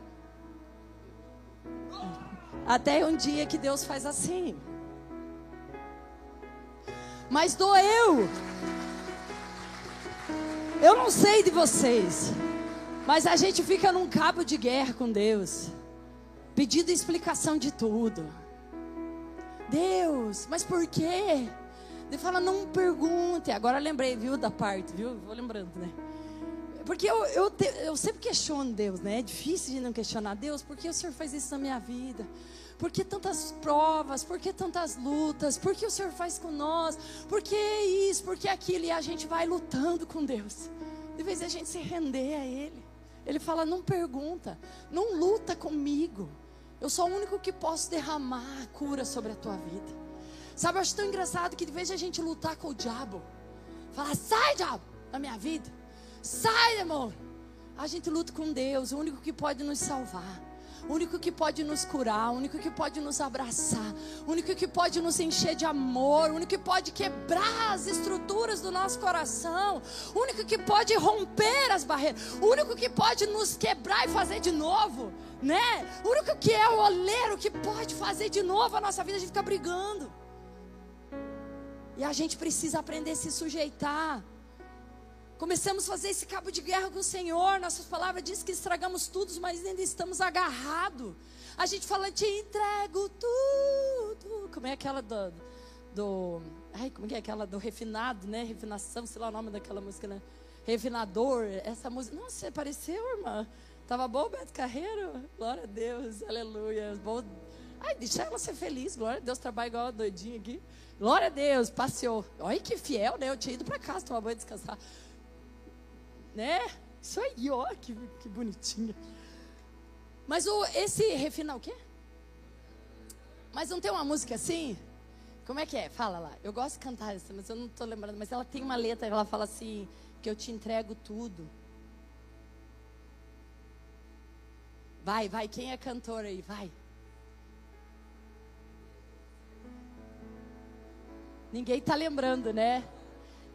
Até um dia que Deus faz assim. Mas doeu. Eu não sei de vocês, mas a gente fica num cabo de guerra com Deus, pedindo explicação de tudo. Deus, mas por quê? Ele fala, não pergunte. Agora lembrei, viu, da parte, viu? Vou lembrando, né? Porque eu, eu, te, eu sempre questiono Deus, né? É difícil de não questionar Deus, porque o Senhor faz isso na minha vida? Por que tantas provas? Por que tantas lutas? Por que o Senhor faz com nós? Por que isso? Por que aquilo? E a gente vai lutando com Deus. De vez a gente se render a Ele. Ele fala: não pergunta, não luta comigo. Eu sou o único que posso derramar a cura sobre a tua vida. Sabe, eu acho tão engraçado que de vez a gente lutar com o diabo, falar: sai, diabo, da minha vida. Sai, demônio. A gente luta com Deus, o único que pode nos salvar o único que pode nos curar, o único que pode nos abraçar, o único que pode nos encher de amor, o único que pode quebrar as estruturas do nosso coração, o único que pode romper as barreiras, o único que pode nos quebrar e fazer de novo, né? O único que é o oleiro que pode fazer de novo a nossa vida, a gente fica brigando. E a gente precisa aprender a se sujeitar. Começamos a fazer esse cabo de guerra com o Senhor. Nossas palavras dizem que estragamos tudo, mas ainda estamos agarrados. A gente fala, te entrego tudo. Como é aquela do. do ai, como é aquela do refinado, né? Refinação, sei lá o nome daquela música, né? Refinador. Essa música. Nossa, apareceu, irmã. Tava bom, Beto Carreiro? Glória a Deus, aleluia. Bom. Ai, deixa ela ser feliz. Glória a Deus, trabalha igual a doidinha aqui. Glória a Deus, passeou. Olha que fiel, né? Eu tinha ido para casa tomar banho e descansar né? Isso aí, ó, que, que bonitinha. Mas o, esse refinar o quê? Mas não tem uma música assim? Como é que é? Fala lá. Eu gosto de cantar essa, mas eu não estou lembrando. Mas ela tem uma letra, ela fala assim, que eu te entrego tudo. Vai, vai, quem é cantor aí? Vai. Ninguém está lembrando, né?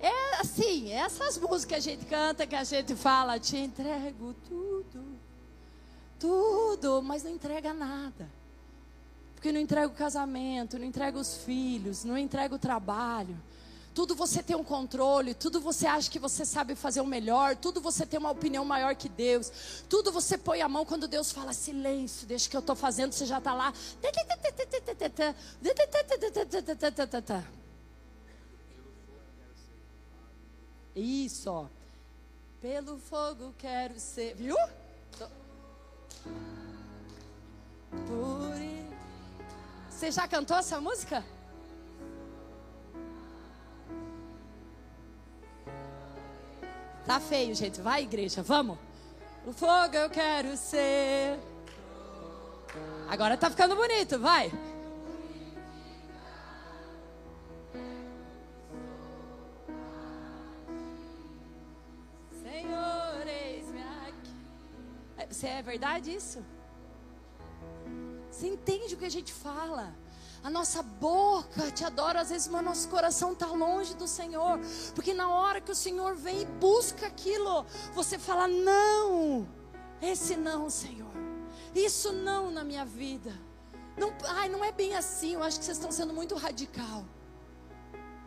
É assim, essas músicas que a gente canta, que a gente fala, te entrego tudo, tudo, mas não entrega nada. Porque não entrega o casamento, não entrega os filhos, não entrega o trabalho. Tudo você tem um controle, tudo você acha que você sabe fazer o melhor, tudo você tem uma opinião maior que Deus, tudo você põe a mão quando Deus fala silêncio, deixa que eu estou fazendo, você já está lá. Isso, ó. Pelo fogo quero ser. Viu? Por... Você já cantou essa música? Tá feio, gente. Vai, igreja, vamos. O fogo eu quero ser. Agora tá ficando bonito, vai. Você é verdade isso? Você entende o que a gente fala? A nossa boca te adora, às vezes, mas nosso coração está longe do Senhor. Porque na hora que o Senhor vem e busca aquilo, você fala: Não, esse não, Senhor. Isso não na minha vida. Não, ai, não é bem assim. Eu acho que vocês estão sendo muito radical.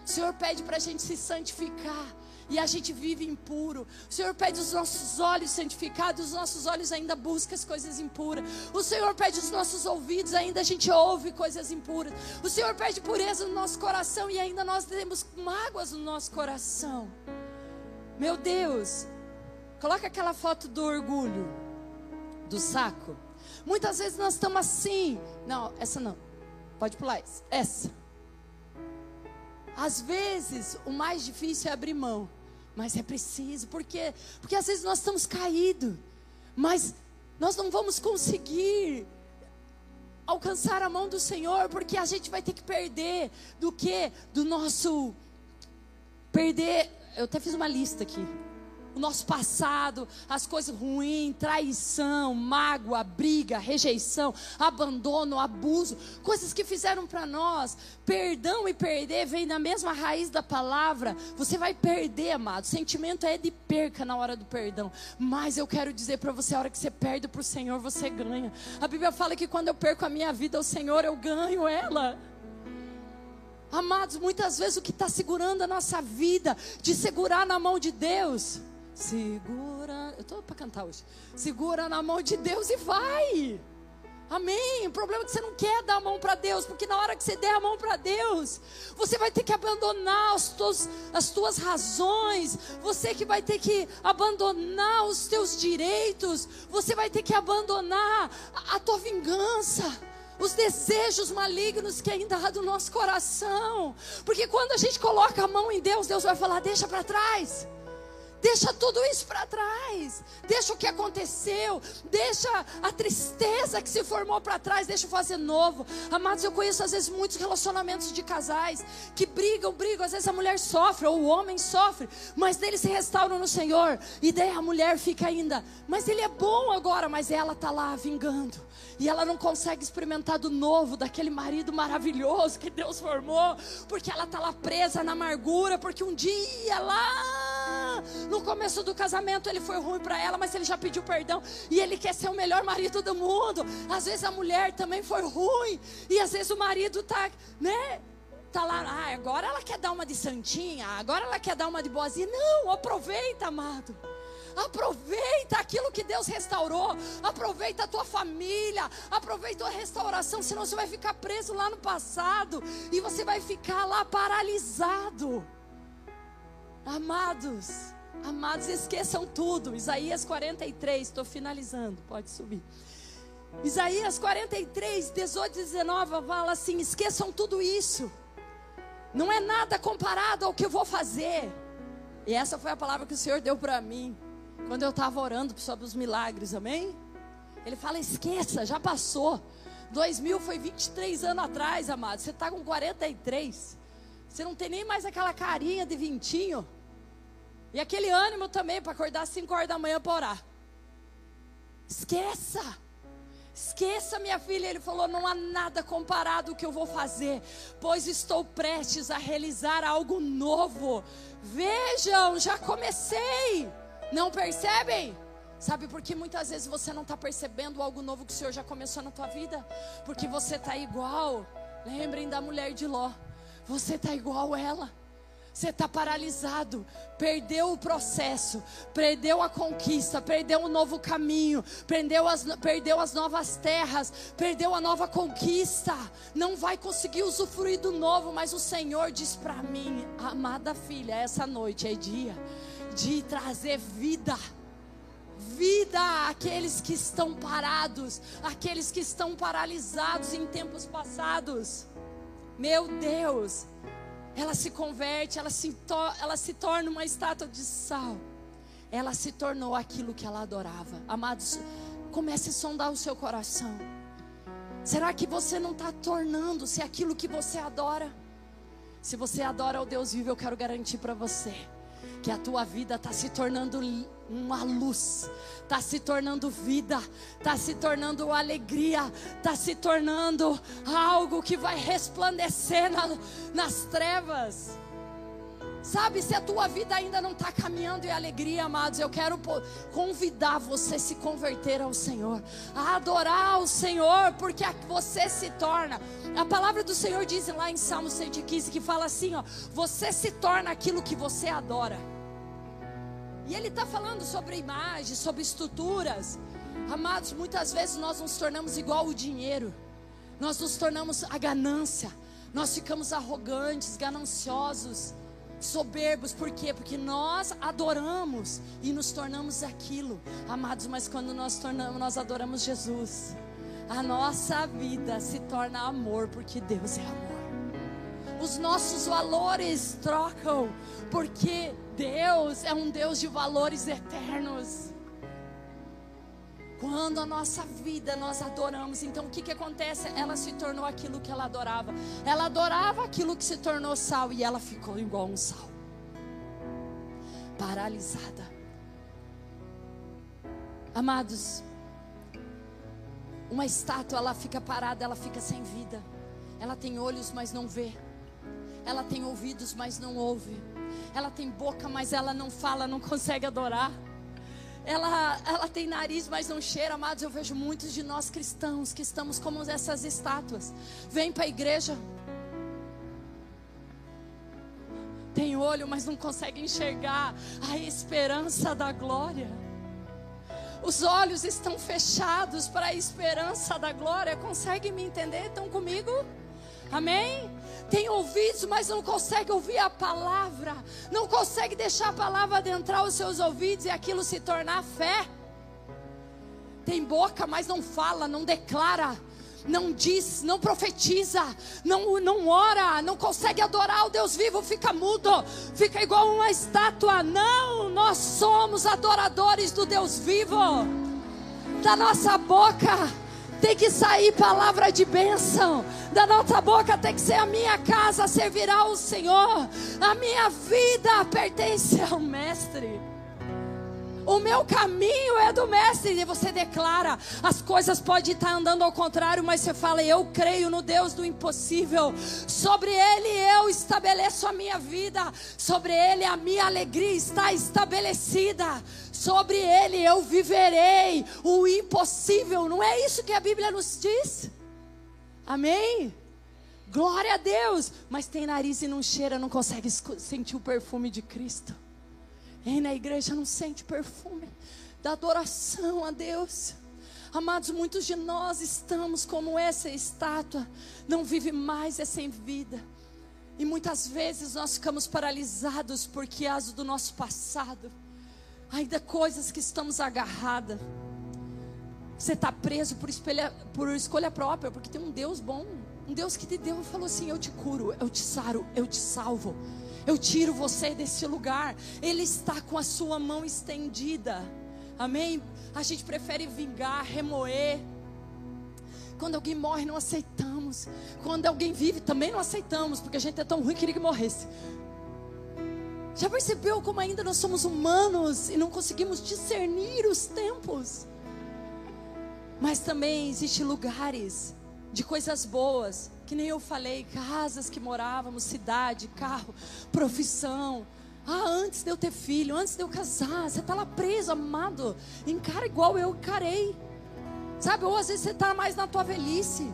O Senhor pede para a gente se santificar e a gente vive impuro. O Senhor pede os nossos olhos santificados, os nossos olhos ainda buscam as coisas impuras. O Senhor pede os nossos ouvidos, ainda a gente ouve coisas impuras. O Senhor pede pureza no nosso coração e ainda nós temos mágoas no nosso coração. Meu Deus, coloca aquela foto do orgulho, do saco. Muitas vezes nós estamos assim. Não, essa não. Pode pular essa. Essa. Às vezes, o mais difícil é abrir mão, mas é preciso, porque porque às vezes nós estamos caídos, mas nós não vamos conseguir alcançar a mão do Senhor, porque a gente vai ter que perder do que? Do nosso perder, eu até fiz uma lista aqui o nosso passado, as coisas ruins, traição, mágoa, briga, rejeição, abandono, abuso, coisas que fizeram para nós. Perdão e perder vem da mesma raiz da palavra. Você vai perder, amado. O sentimento é de perca na hora do perdão. Mas eu quero dizer para você, a hora que você perde para o Senhor, você ganha. A Bíblia fala que quando eu perco a minha vida ao Senhor, eu ganho ela. Amados, muitas vezes o que está segurando a nossa vida, de segurar na mão de Deus, Segura, eu estou para cantar hoje. Segura na mão de Deus e vai. Amém. O problema é que você não quer dar a mão para Deus, porque na hora que você der a mão para Deus, você vai ter que abandonar tuas, as tuas razões, você que vai ter que abandonar os teus direitos, você vai ter que abandonar a, a tua vingança os desejos malignos que ainda há do nosso coração. Porque quando a gente coloca a mão em Deus, Deus vai falar: deixa para trás. Deixa tudo isso para trás. Deixa o que aconteceu. Deixa a tristeza que se formou para trás. Deixa fazer novo. Amados, eu conheço às vezes muitos relacionamentos de casais que brigam, brigam. Às vezes a mulher sofre ou o homem sofre, mas eles se restauram no Senhor. E daí a mulher fica ainda, mas ele é bom agora, mas ela está lá vingando. E ela não consegue experimentar do novo, daquele marido maravilhoso que Deus formou, porque ela está lá presa na amargura, porque um dia lá no começo do casamento ele foi ruim para ela, mas ele já pediu perdão e ele quer ser o melhor marido do mundo. Às vezes a mulher também foi ruim e às vezes o marido tá, né? Tá lá, ah, agora ela quer dar uma de santinha, agora ela quer dar uma de boazinha. Não, aproveita, amado. Aproveita aquilo que Deus restaurou. Aproveita a tua família. Aproveita a restauração. Senão você vai ficar preso lá no passado. E você vai ficar lá paralisado. Amados, amados, esqueçam tudo. Isaías 43, estou finalizando. Pode subir. Isaías 43, 18 e 19 fala assim: esqueçam tudo isso. Não é nada comparado ao que eu vou fazer. E essa foi a palavra que o Senhor deu para mim. Quando eu estava orando sobre os milagres, amém? Ele fala: esqueça, já passou. 2000 foi 23 anos atrás, amado. Você está com 43. Você não tem nem mais aquela carinha de vintinho. E aquele ânimo também para acordar às 5 horas da manhã para orar. Esqueça. Esqueça, minha filha. Ele falou: não há nada comparado ao que eu vou fazer, pois estou prestes a realizar algo novo. Vejam, já comecei. Não percebem? Sabe por que muitas vezes você não está percebendo algo novo que o Senhor já começou na tua vida? Porque você está igual. Lembrem da mulher de Ló. Você está igual ela. Você está paralisado, perdeu o processo, perdeu a conquista, perdeu o um novo caminho, perdeu as, perdeu as novas terras, perdeu a nova conquista. Não vai conseguir usufruir do novo, mas o Senhor diz para mim, amada filha, essa noite é dia de trazer vida. Vida àqueles que estão parados, aqueles que estão paralisados em tempos passados. Meu Deus, ela se converte, ela se, ela se torna uma estátua de sal. Ela se tornou aquilo que ela adorava. Amados, comece a sondar o seu coração. Será que você não está tornando-se aquilo que você adora? Se você adora o Deus vivo, eu quero garantir para você que a tua vida está se tornando uma luz, está se tornando vida, está se tornando alegria, está se tornando algo que vai resplandecer na, nas trevas. Sabe, se a tua vida ainda não está caminhando em alegria, amados, eu quero convidar você a se converter ao Senhor, a adorar o Senhor, porque você se torna. A palavra do Senhor diz lá em Salmo 115 que fala assim: ó, você se torna aquilo que você adora. E ele está falando sobre imagens, sobre estruturas. Amados, muitas vezes nós nos tornamos igual o dinheiro. Nós nos tornamos a ganância. Nós ficamos arrogantes, gananciosos, soberbos. Por quê? Porque nós adoramos e nos tornamos aquilo. Amados, mas quando nós tornamos, nós adoramos Jesus, a nossa vida se torna amor, porque Deus é amor. Os nossos valores trocam, porque Deus é um Deus de valores eternos. Quando a nossa vida nós adoramos, então o que, que acontece? Ela se tornou aquilo que ela adorava. Ela adorava aquilo que se tornou sal e ela ficou igual um sal paralisada. Amados, uma estátua ela fica parada, ela fica sem vida. Ela tem olhos, mas não vê. Ela tem ouvidos, mas não ouve. Ela tem boca, mas ela não fala, não consegue adorar. Ela, ela tem nariz, mas não cheira, amados. Eu vejo muitos de nós cristãos que estamos como essas estátuas. Vem para a igreja. Tem olho, mas não consegue enxergar a esperança da glória. Os olhos estão fechados para a esperança da glória. Consegue me entender? Estão comigo? Amém? Tem ouvidos, mas não consegue ouvir a palavra. Não consegue deixar a palavra adentrar os seus ouvidos e aquilo se tornar fé. Tem boca, mas não fala, não declara, não diz, não profetiza, não, não ora, não consegue adorar o Deus vivo, fica mudo, fica igual uma estátua. Não, nós somos adoradores do Deus vivo. Da nossa boca tem que sair palavra de bênção. Da nossa boca tem que ser a minha casa servirá ao Senhor. A minha vida pertence ao Mestre. O meu caminho é do mestre. E você declara: as coisas podem estar andando ao contrário, mas você fala: eu creio no Deus do impossível. Sobre ele eu estabeleço a minha vida. Sobre ele a minha alegria está estabelecida. Sobre ele eu viverei o impossível. Não é isso que a Bíblia nos diz? Amém? Glória a Deus. Mas tem nariz e não cheira, não consegue sentir o perfume de Cristo. E na igreja não sente perfume da adoração a Deus. Amados, muitos de nós estamos como essa estátua, não vive mais, é sem vida. E muitas vezes nós ficamos paralisados porque as do nosso passado, ainda coisas que estamos agarradas. Você está preso por, espelha, por escolha própria, porque tem um Deus bom, um Deus que te deu e falou assim: Eu te curo, eu te saro, eu te salvo. Eu tiro você desse lugar. Ele está com a sua mão estendida. Amém? A gente prefere vingar, remoer. Quando alguém morre, não aceitamos. Quando alguém vive, também não aceitamos, porque a gente é tão ruim que queria que morresse. Já percebeu como ainda nós somos humanos e não conseguimos discernir os tempos? Mas também existem lugares de coisas boas que nem eu falei, casas que morávamos, cidade, carro, profissão. Ah, antes de eu ter filho, antes de eu casar, você está lá preso, amado. Encara igual eu encarei. Sabe, ou às vezes você está mais na tua velhice.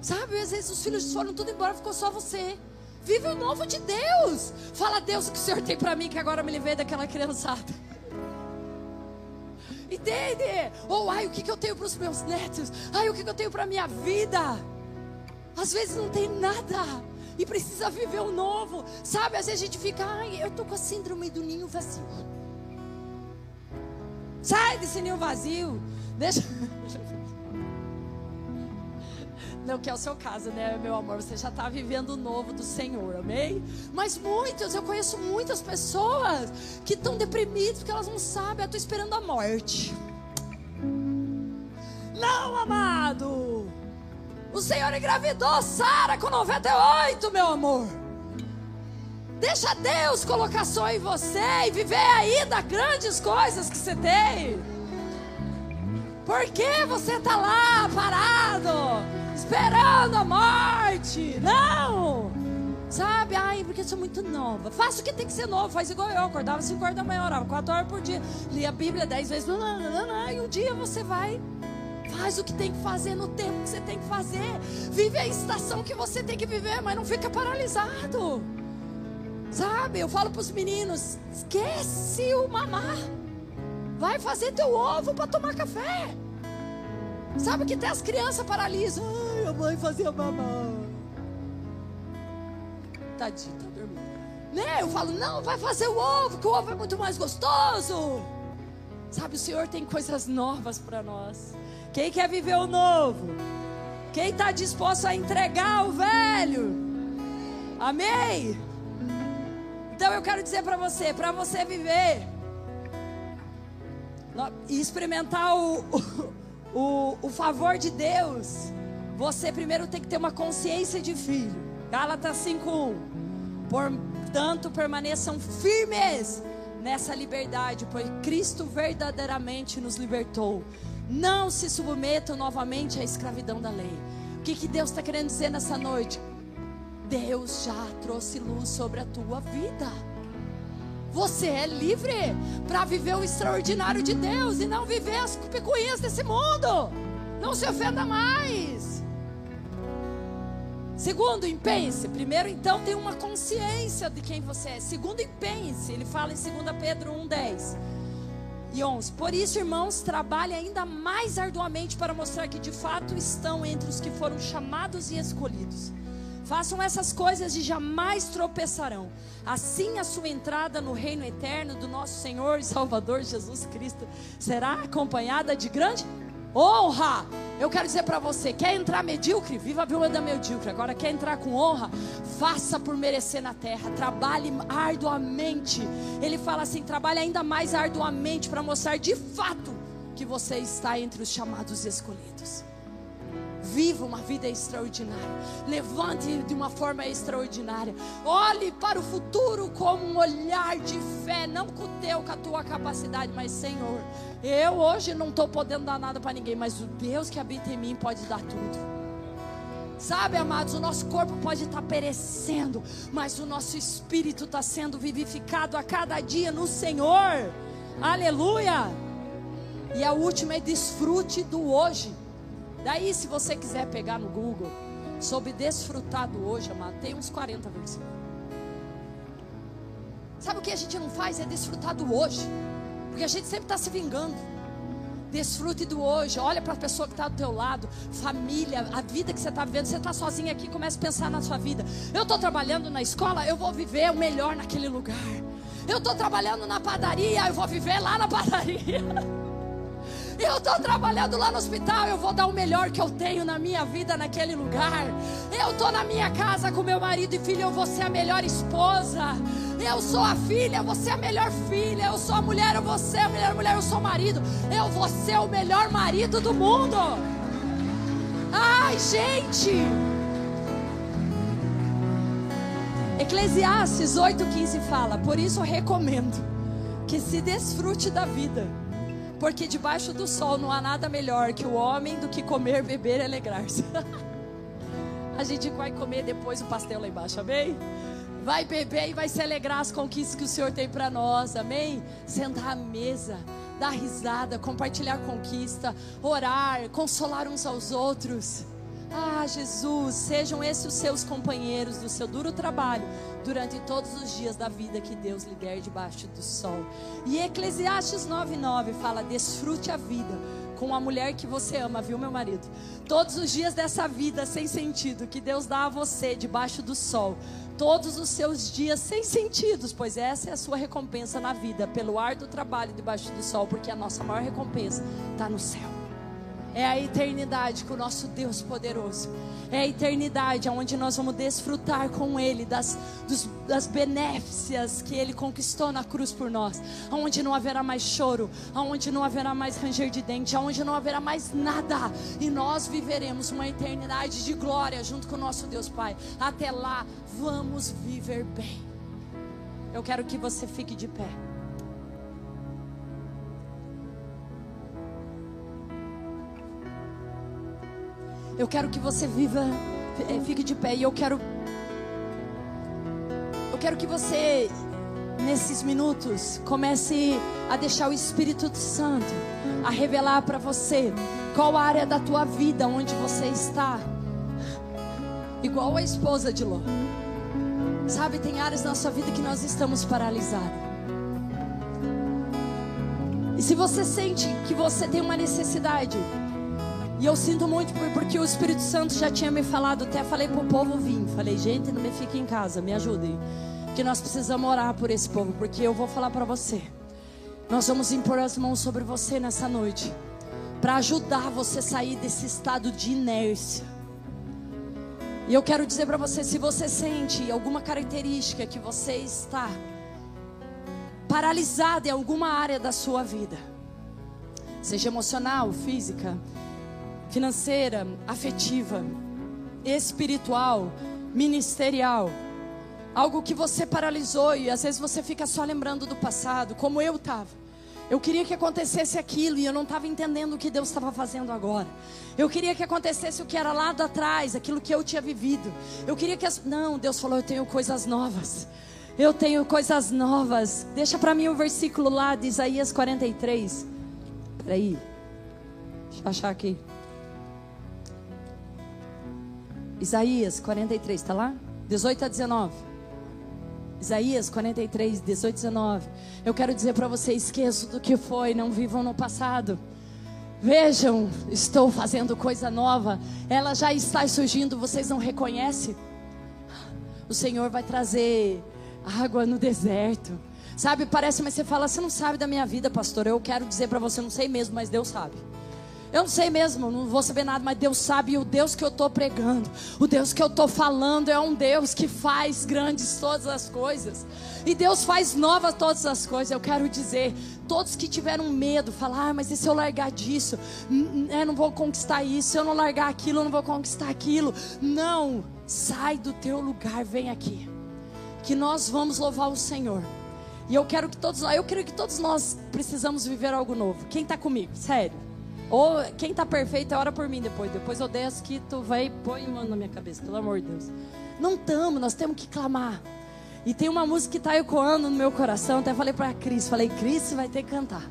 Sabe, às vezes os filhos foram tudo embora, ficou só você. Vive o novo de Deus. Fala, Deus, o que o Senhor tem para mim que agora me livrei daquela criançada. Entende? Ou, ai, o que, que eu tenho para os meus netos? Ai, o que, que eu tenho para minha vida? Às vezes não tem nada e precisa viver o novo. Sabe, às vezes a gente fica, ai, eu tô com a síndrome do ninho vazio. Sai desse ninho vazio. Deixa. Não que é o seu caso, né, meu amor? Você já está vivendo o novo do Senhor, amém? Mas muitos, eu conheço muitas pessoas que estão deprimidas porque elas não sabem, eu estou esperando a morte. Não, amado. O Senhor engravidou Sara com 98, meu amor. Deixa Deus colocar só em você e viver ainda grandes coisas que você tem. Por que você está lá parado, esperando a morte? Não! Sabe? Ai, porque eu sou muito nova. Faça o que tem que ser novo. Faz igual eu. Acordava 5 horas da manhã, orava 4 horas por dia. Lia a Bíblia 10 vezes. E um dia você vai Faz o que tem que fazer no tempo que você tem que fazer. Vive a estação que você tem que viver, mas não fica paralisado. Sabe? Eu falo para os meninos: esquece o mamar. Vai fazer teu ovo para tomar café. Sabe que até as crianças paralisam. Ai, a mãe fazia mamar. Tadinho, tá dormindo. Né? Eu falo: não, vai fazer o ovo, que o ovo é muito mais gostoso. Sabe, o Senhor tem coisas novas para nós. Quem quer viver o novo? Quem está disposto a entregar o velho? Amém? Então eu quero dizer para você, para você viver e experimentar o, o, o, o favor de Deus, você primeiro tem que ter uma consciência de filho. Gálatas 5:1. Portanto, permaneçam firmes nessa liberdade, pois Cristo verdadeiramente nos libertou. Não se submetam novamente à escravidão da lei. O que, que Deus está querendo dizer nessa noite? Deus já trouxe luz sobre a tua vida. Você é livre para viver o extraordinário de Deus e não viver as picuinhas desse mundo. Não se ofenda mais. Segundo, empenhe-se. Primeiro, então, tem uma consciência de quem você é. Segundo, empenhe-se. Ele fala em 2 Pedro 1,10 e 11. Por isso, irmãos, trabalhe ainda mais arduamente para mostrar que de fato estão entre os que foram chamados e escolhidos. Façam essas coisas e jamais tropeçarão. Assim a sua entrada no reino eterno do nosso Senhor e Salvador Jesus Cristo será acompanhada de grande honra. Eu quero dizer para você, quer entrar medíocre? Viva a vida medíocre. Agora quer entrar com honra? Faça por merecer na terra. Trabalhe arduamente. Ele fala assim: trabalhe ainda mais arduamente para mostrar de fato que você está entre os chamados escolhidos. Viva uma vida extraordinária. Levante de uma forma extraordinária. Olhe para o futuro como um olhar de fé, não com o teu, com a tua capacidade, mas Senhor, eu hoje não estou podendo dar nada para ninguém, mas o Deus que habita em mim pode dar tudo. Sabe, amados, o nosso corpo pode estar perecendo, mas o nosso espírito está sendo vivificado a cada dia no Senhor. Aleluia! E a última é desfrute do hoje. Daí, se você quiser pegar no Google sobre desfrutar do hoje, amado, tem uns 40 versículos. Sabe o que a gente não faz? É desfrutar do hoje. Porque a gente sempre está se vingando. Desfrute do hoje. Olha para a pessoa que está do teu lado. Família, a vida que você está vivendo. Você está sozinho aqui, comece a pensar na sua vida. Eu estou trabalhando na escola, eu vou viver o melhor naquele lugar. Eu estou trabalhando na padaria, eu vou viver lá na padaria. Eu estou trabalhando lá no hospital, eu vou dar o melhor que eu tenho na minha vida naquele lugar. Eu estou na minha casa com meu marido e filho, eu vou ser a melhor esposa. Eu sou a filha, você é a melhor filha. Eu sou a mulher, você é a melhor mulher, eu sou o marido. Eu vou ser o melhor marido do mundo. Ai, gente. Eclesiastes 8,15 fala: Por isso recomendo que se desfrute da vida porque debaixo do sol não há nada melhor que o homem do que comer, beber e alegrar-se. A gente vai comer depois o pastel lá embaixo, amém? Vai beber e vai se alegrar as conquistas que o Senhor tem para nós, amém? Sentar à mesa, dar risada, compartilhar conquista, orar, consolar uns aos outros. Ah, Jesus, sejam esses os seus companheiros do seu duro trabalho durante todos os dias da vida que Deus lhe der debaixo do sol. E Eclesiastes 9:9 fala: "Desfrute a vida com a mulher que você ama, viu, meu marido? Todos os dias dessa vida sem sentido que Deus dá a você debaixo do sol, todos os seus dias sem sentidos, pois essa é a sua recompensa na vida, pelo ar do trabalho debaixo do sol, porque a nossa maior recompensa está no céu. É a eternidade com o nosso Deus poderoso. É a eternidade onde nós vamos desfrutar com Ele das, dos, das benéficias que Ele conquistou na cruz por nós. Onde não haverá mais choro, onde não haverá mais ranger de dente, onde não haverá mais nada. E nós viveremos uma eternidade de glória junto com o nosso Deus Pai. Até lá, vamos viver bem. Eu quero que você fique de pé. Eu quero que você viva, eh, fique de pé e eu quero eu quero que você nesses minutos comece a deixar o Espírito Santo a revelar para você qual área da tua vida onde você está. Igual a esposa de Ló. Sabe, tem áreas na sua vida que nós estamos paralisados. E se você sente que você tem uma necessidade e eu sinto muito porque o Espírito Santo já tinha me falado, até falei para o povo vir. Falei, gente, não me fique em casa, me ajudem. Que nós precisamos orar por esse povo, porque eu vou falar para você. Nós vamos impor as mãos sobre você nessa noite, para ajudar você a sair desse estado de inércia. E eu quero dizer para você, se você sente alguma característica que você está paralisado em alguma área da sua vida, seja emocional, física, financeira, afetiva, espiritual, ministerial, algo que você paralisou e às vezes você fica só lembrando do passado, como eu estava. Eu queria que acontecesse aquilo e eu não estava entendendo o que Deus estava fazendo agora. Eu queria que acontecesse o que era lá atrás, aquilo que eu tinha vivido. Eu queria que as... não, Deus falou, eu tenho coisas novas. Eu tenho coisas novas. Deixa para mim o versículo lá de Isaías 43. Peraí. Deixa eu achar aqui. Isaías 43, está lá? 18 a 19. Isaías 43, 18 a 19. Eu quero dizer para você: esqueçam do que foi, não vivam no passado. Vejam, estou fazendo coisa nova. Ela já está surgindo, vocês não reconhecem? O Senhor vai trazer água no deserto. Sabe, parece, mas você fala, você não sabe da minha vida, pastor. Eu quero dizer para você, não sei mesmo, mas Deus sabe. Eu não sei mesmo, não vou saber nada, mas Deus sabe. E o Deus que eu estou pregando, o Deus que eu estou falando, é um Deus que faz grandes todas as coisas. E Deus faz novas todas as coisas. Eu quero dizer, todos que tiveram medo, falar, ah, mas e se eu largar disso? Eu não vou conquistar isso. Se eu não largar aquilo, eu não vou conquistar aquilo. Não, sai do teu lugar, vem aqui. Que nós vamos louvar o Senhor. E eu quero que todos, eu creio que todos nós precisamos viver algo novo. Quem está comigo? Sério. Ou quem está perfeito, ora por mim depois. Depois eu desço que tu vai e põe mano na minha cabeça, pelo amor de Deus. Não estamos, nós temos que clamar. E tem uma música que está ecoando no meu coração. Até falei para a Cris, falei, Cris, vai ter que cantar.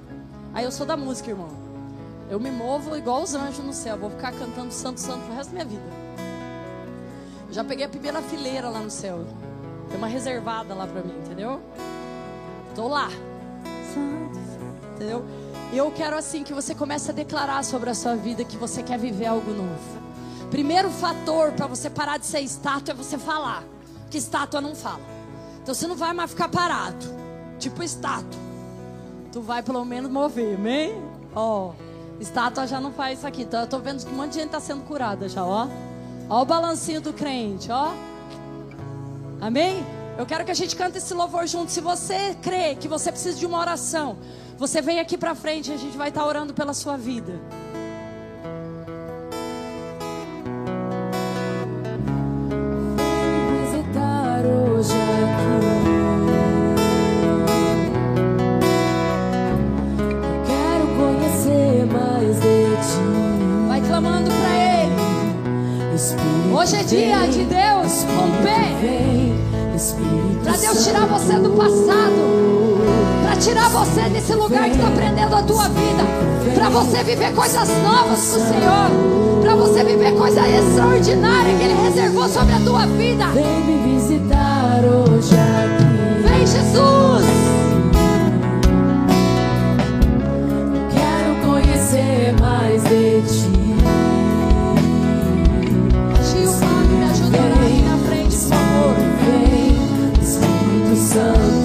Aí eu sou da música, irmão. Eu me movo igual os anjos no céu. Vou ficar cantando Santo Santo pro resto da minha vida. Já peguei a primeira fileira lá no céu. Tem uma reservada lá para mim, entendeu? Tô lá. Entendeu? Eu quero assim que você comece a declarar sobre a sua vida que você quer viver algo novo. Primeiro fator para você parar de ser estátua é você falar. Que estátua não fala. Então você não vai mais ficar parado. Tipo estátua. Tu vai pelo menos mover, amém? Ó, estátua já não faz isso aqui. Então eu tô vendo que um monte de gente tá sendo curada já, ó. Ó o balancinho do crente, ó. Amém? Eu quero que a gente cante esse louvor junto. Se você crê que você precisa de uma oração, você vem aqui para frente e a gente vai estar tá orando pela sua vida. Você do passado. Para tirar você desse lugar que está prendendo a tua vida. Para você viver coisas novas com o Senhor. Para você viver coisa extraordinária que Ele reservou sobre a tua vida. Vem me visitar hoje aqui. Vem, Jesus. Quero conhecer mais de ti. Espírito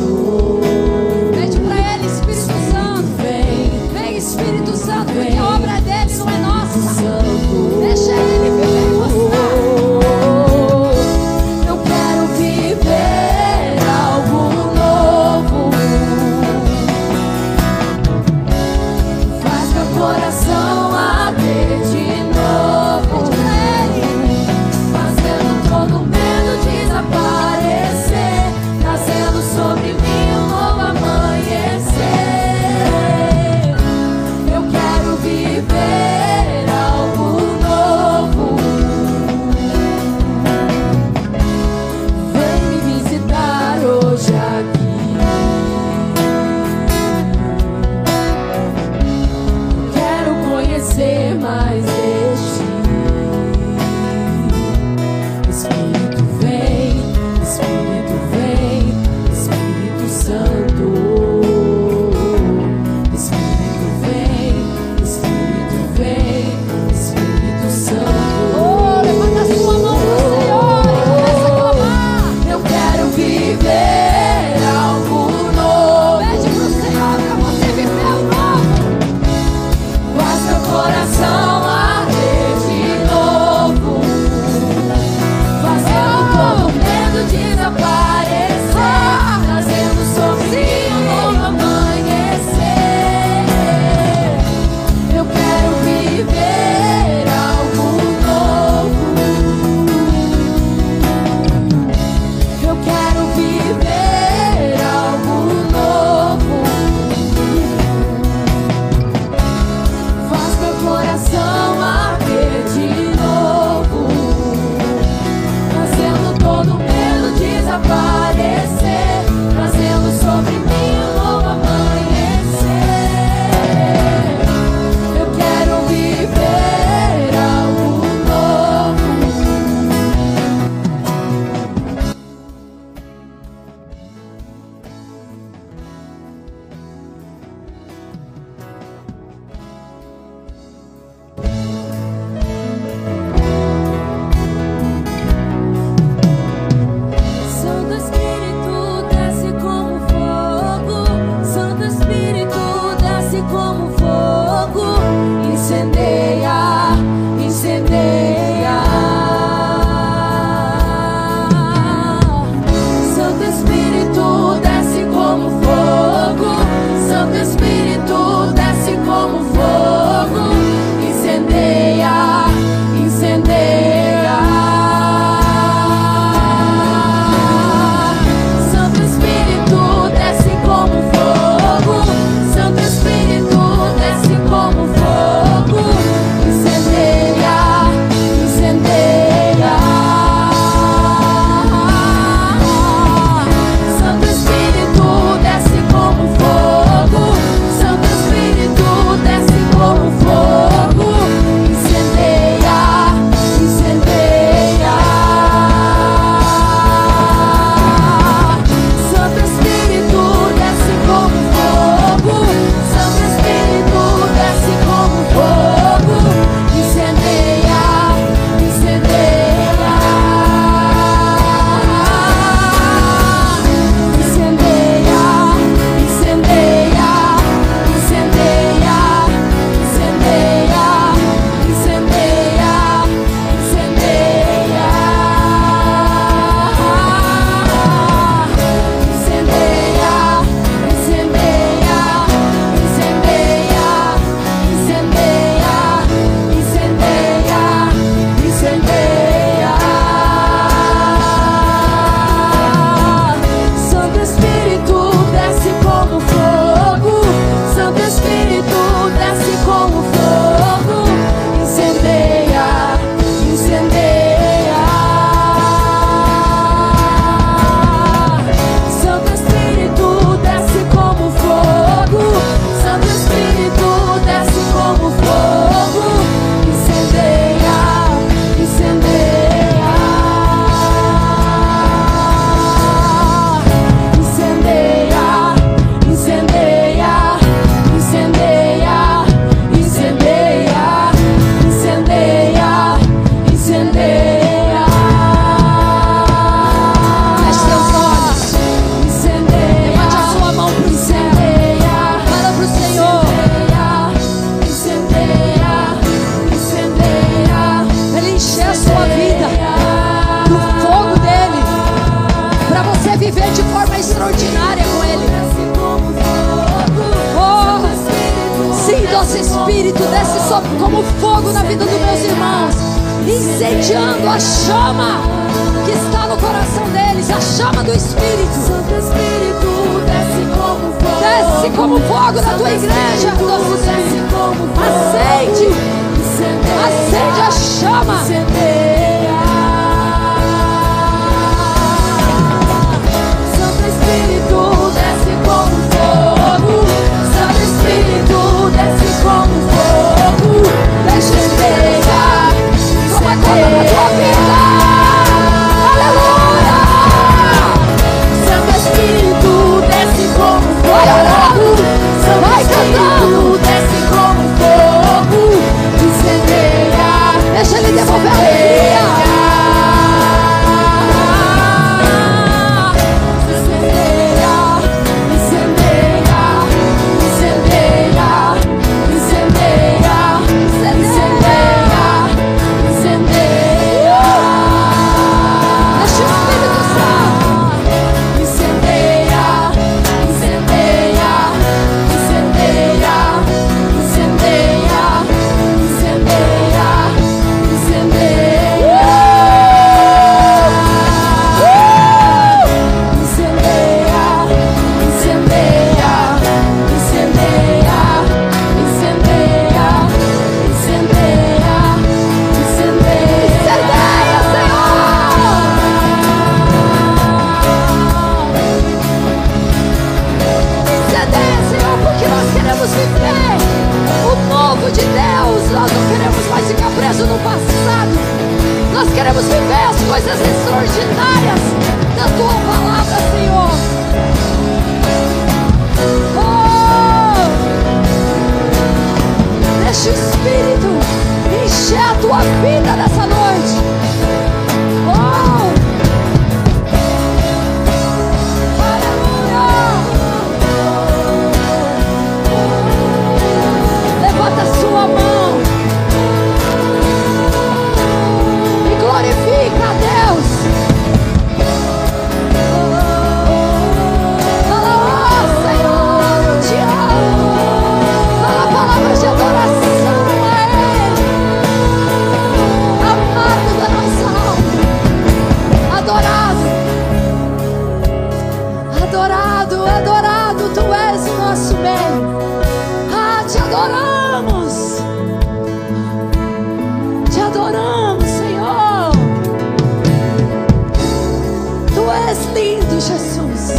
és lindo, Jesus.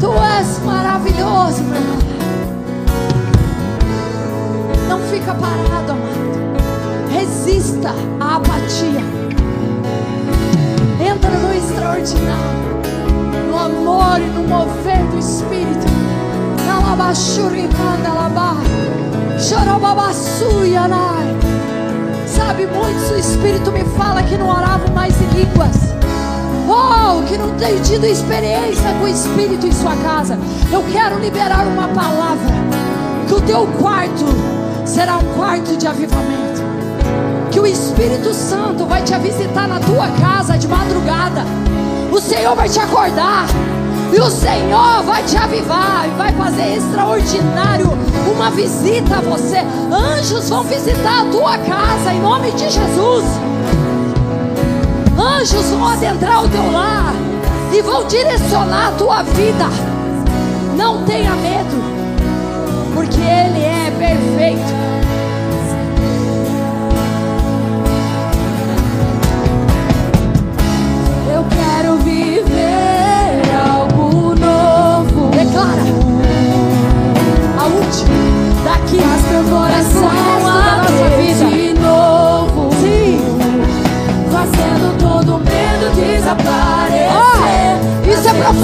Tu és maravilhoso, meu Pai. Não fica parado, amado. Resista à apatia. Entra no extraordinário, no amor e no mover do Espírito. Chorobabassuyanai. Sabe, muitos o Espírito me fala que não oravam mais em línguas. Oh, que não tem tido experiência com o Espírito em sua casa. Eu quero liberar uma palavra. Que o teu quarto será um quarto de avivamento. Que o Espírito Santo vai te visitar na tua casa de madrugada. O Senhor vai te acordar. E o Senhor vai te avivar e vai fazer extraordinário uma visita a você. Anjos vão visitar a tua casa em nome de Jesus. Anjos vão adentrar o teu lar e vão direcionar a tua vida. Não tenha medo, porque Ele é perfeito. Eu quero viver algo novo. Declara a última daqui Faz meu coração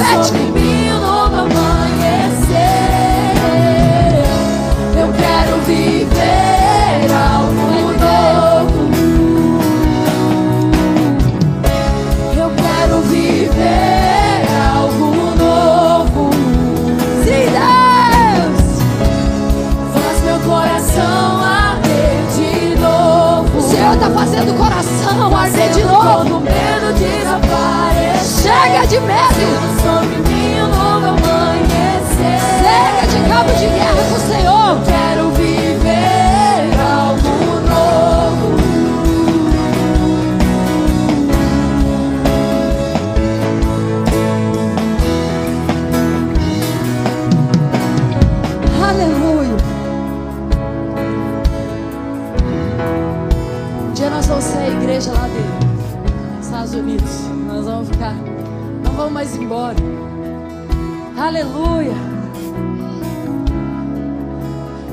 isso é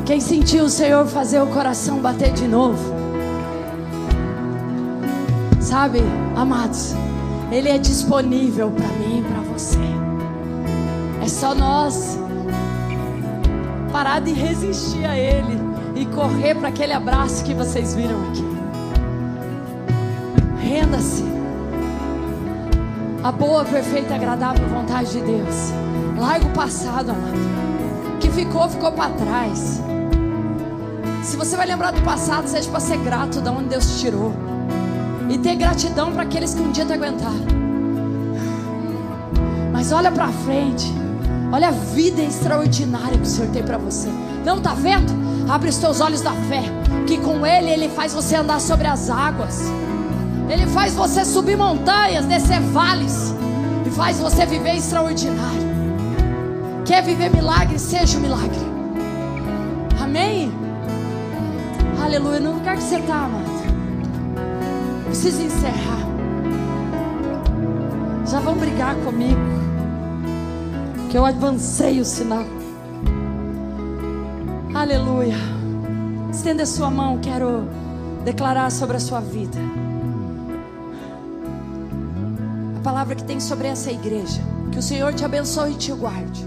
Quem sentiu o Senhor fazer o coração bater de novo? Sabe, amados, Ele é disponível para mim e para você. É só nós parar de resistir a Ele e correr para aquele abraço que vocês viram aqui. Renda-se. A boa, perfeita agradável vontade de Deus. Larga o passado, amado. O que ficou, ficou para trás. Se você vai lembrar do passado, seja para ser grato de onde Deus te tirou. E ter gratidão para aqueles que um dia te aguentaram. Mas olha para frente. Olha a vida extraordinária que o Senhor tem para você. Não tá vendo? Abre os teus olhos da fé, que com ele ele faz você andar sobre as águas. Ele faz você subir montanhas, descer vales e faz você viver extraordinário. Quer viver milagre? Seja o milagre. Amém? Aleluia. No lugar que você está, amado. Preciso encerrar. Já vão brigar comigo. Que eu avancei o sinal. Aleluia. Estenda a sua mão. Quero declarar sobre a sua vida. a palavra que tem sobre essa igreja. Que o Senhor te abençoe e te guarde.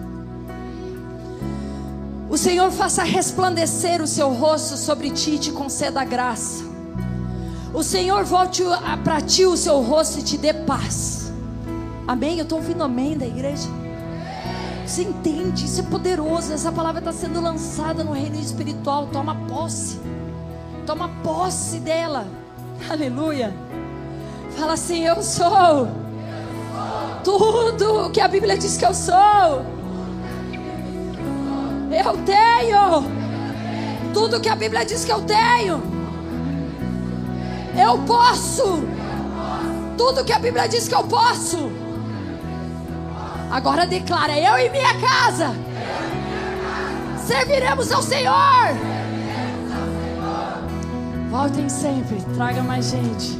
Senhor faça resplandecer o seu rosto sobre ti e te conceda graça. O Senhor volte para ti o seu rosto e te dê paz. Amém? Eu estou ouvindo amém da igreja. Você entende? Isso é poderoso. Essa palavra está sendo lançada no reino espiritual. Toma posse. Toma posse dela. Aleluia. Fala assim: Eu sou tudo que a Bíblia diz que eu sou. Eu tenho tudo que a Bíblia diz que eu tenho. Eu posso tudo que a Bíblia diz que eu posso. Agora declara: Eu e minha casa serviremos ao Senhor. Voltem sempre, traga mais gente.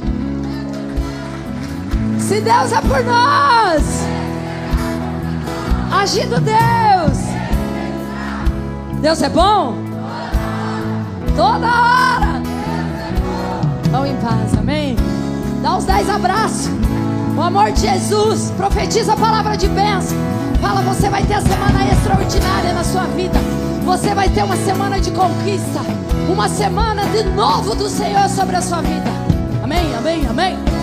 Se Deus é por nós, agindo Deus, Deus é bom toda hora. Vão em paz, amém? Dá uns dez abraços. O amor de Jesus, profetiza a palavra de bênção. Fala, você vai ter a semana extraordinária na sua vida. Você vai ter uma semana de conquista. Uma semana de novo do Senhor sobre a sua vida. Amém, amém, amém.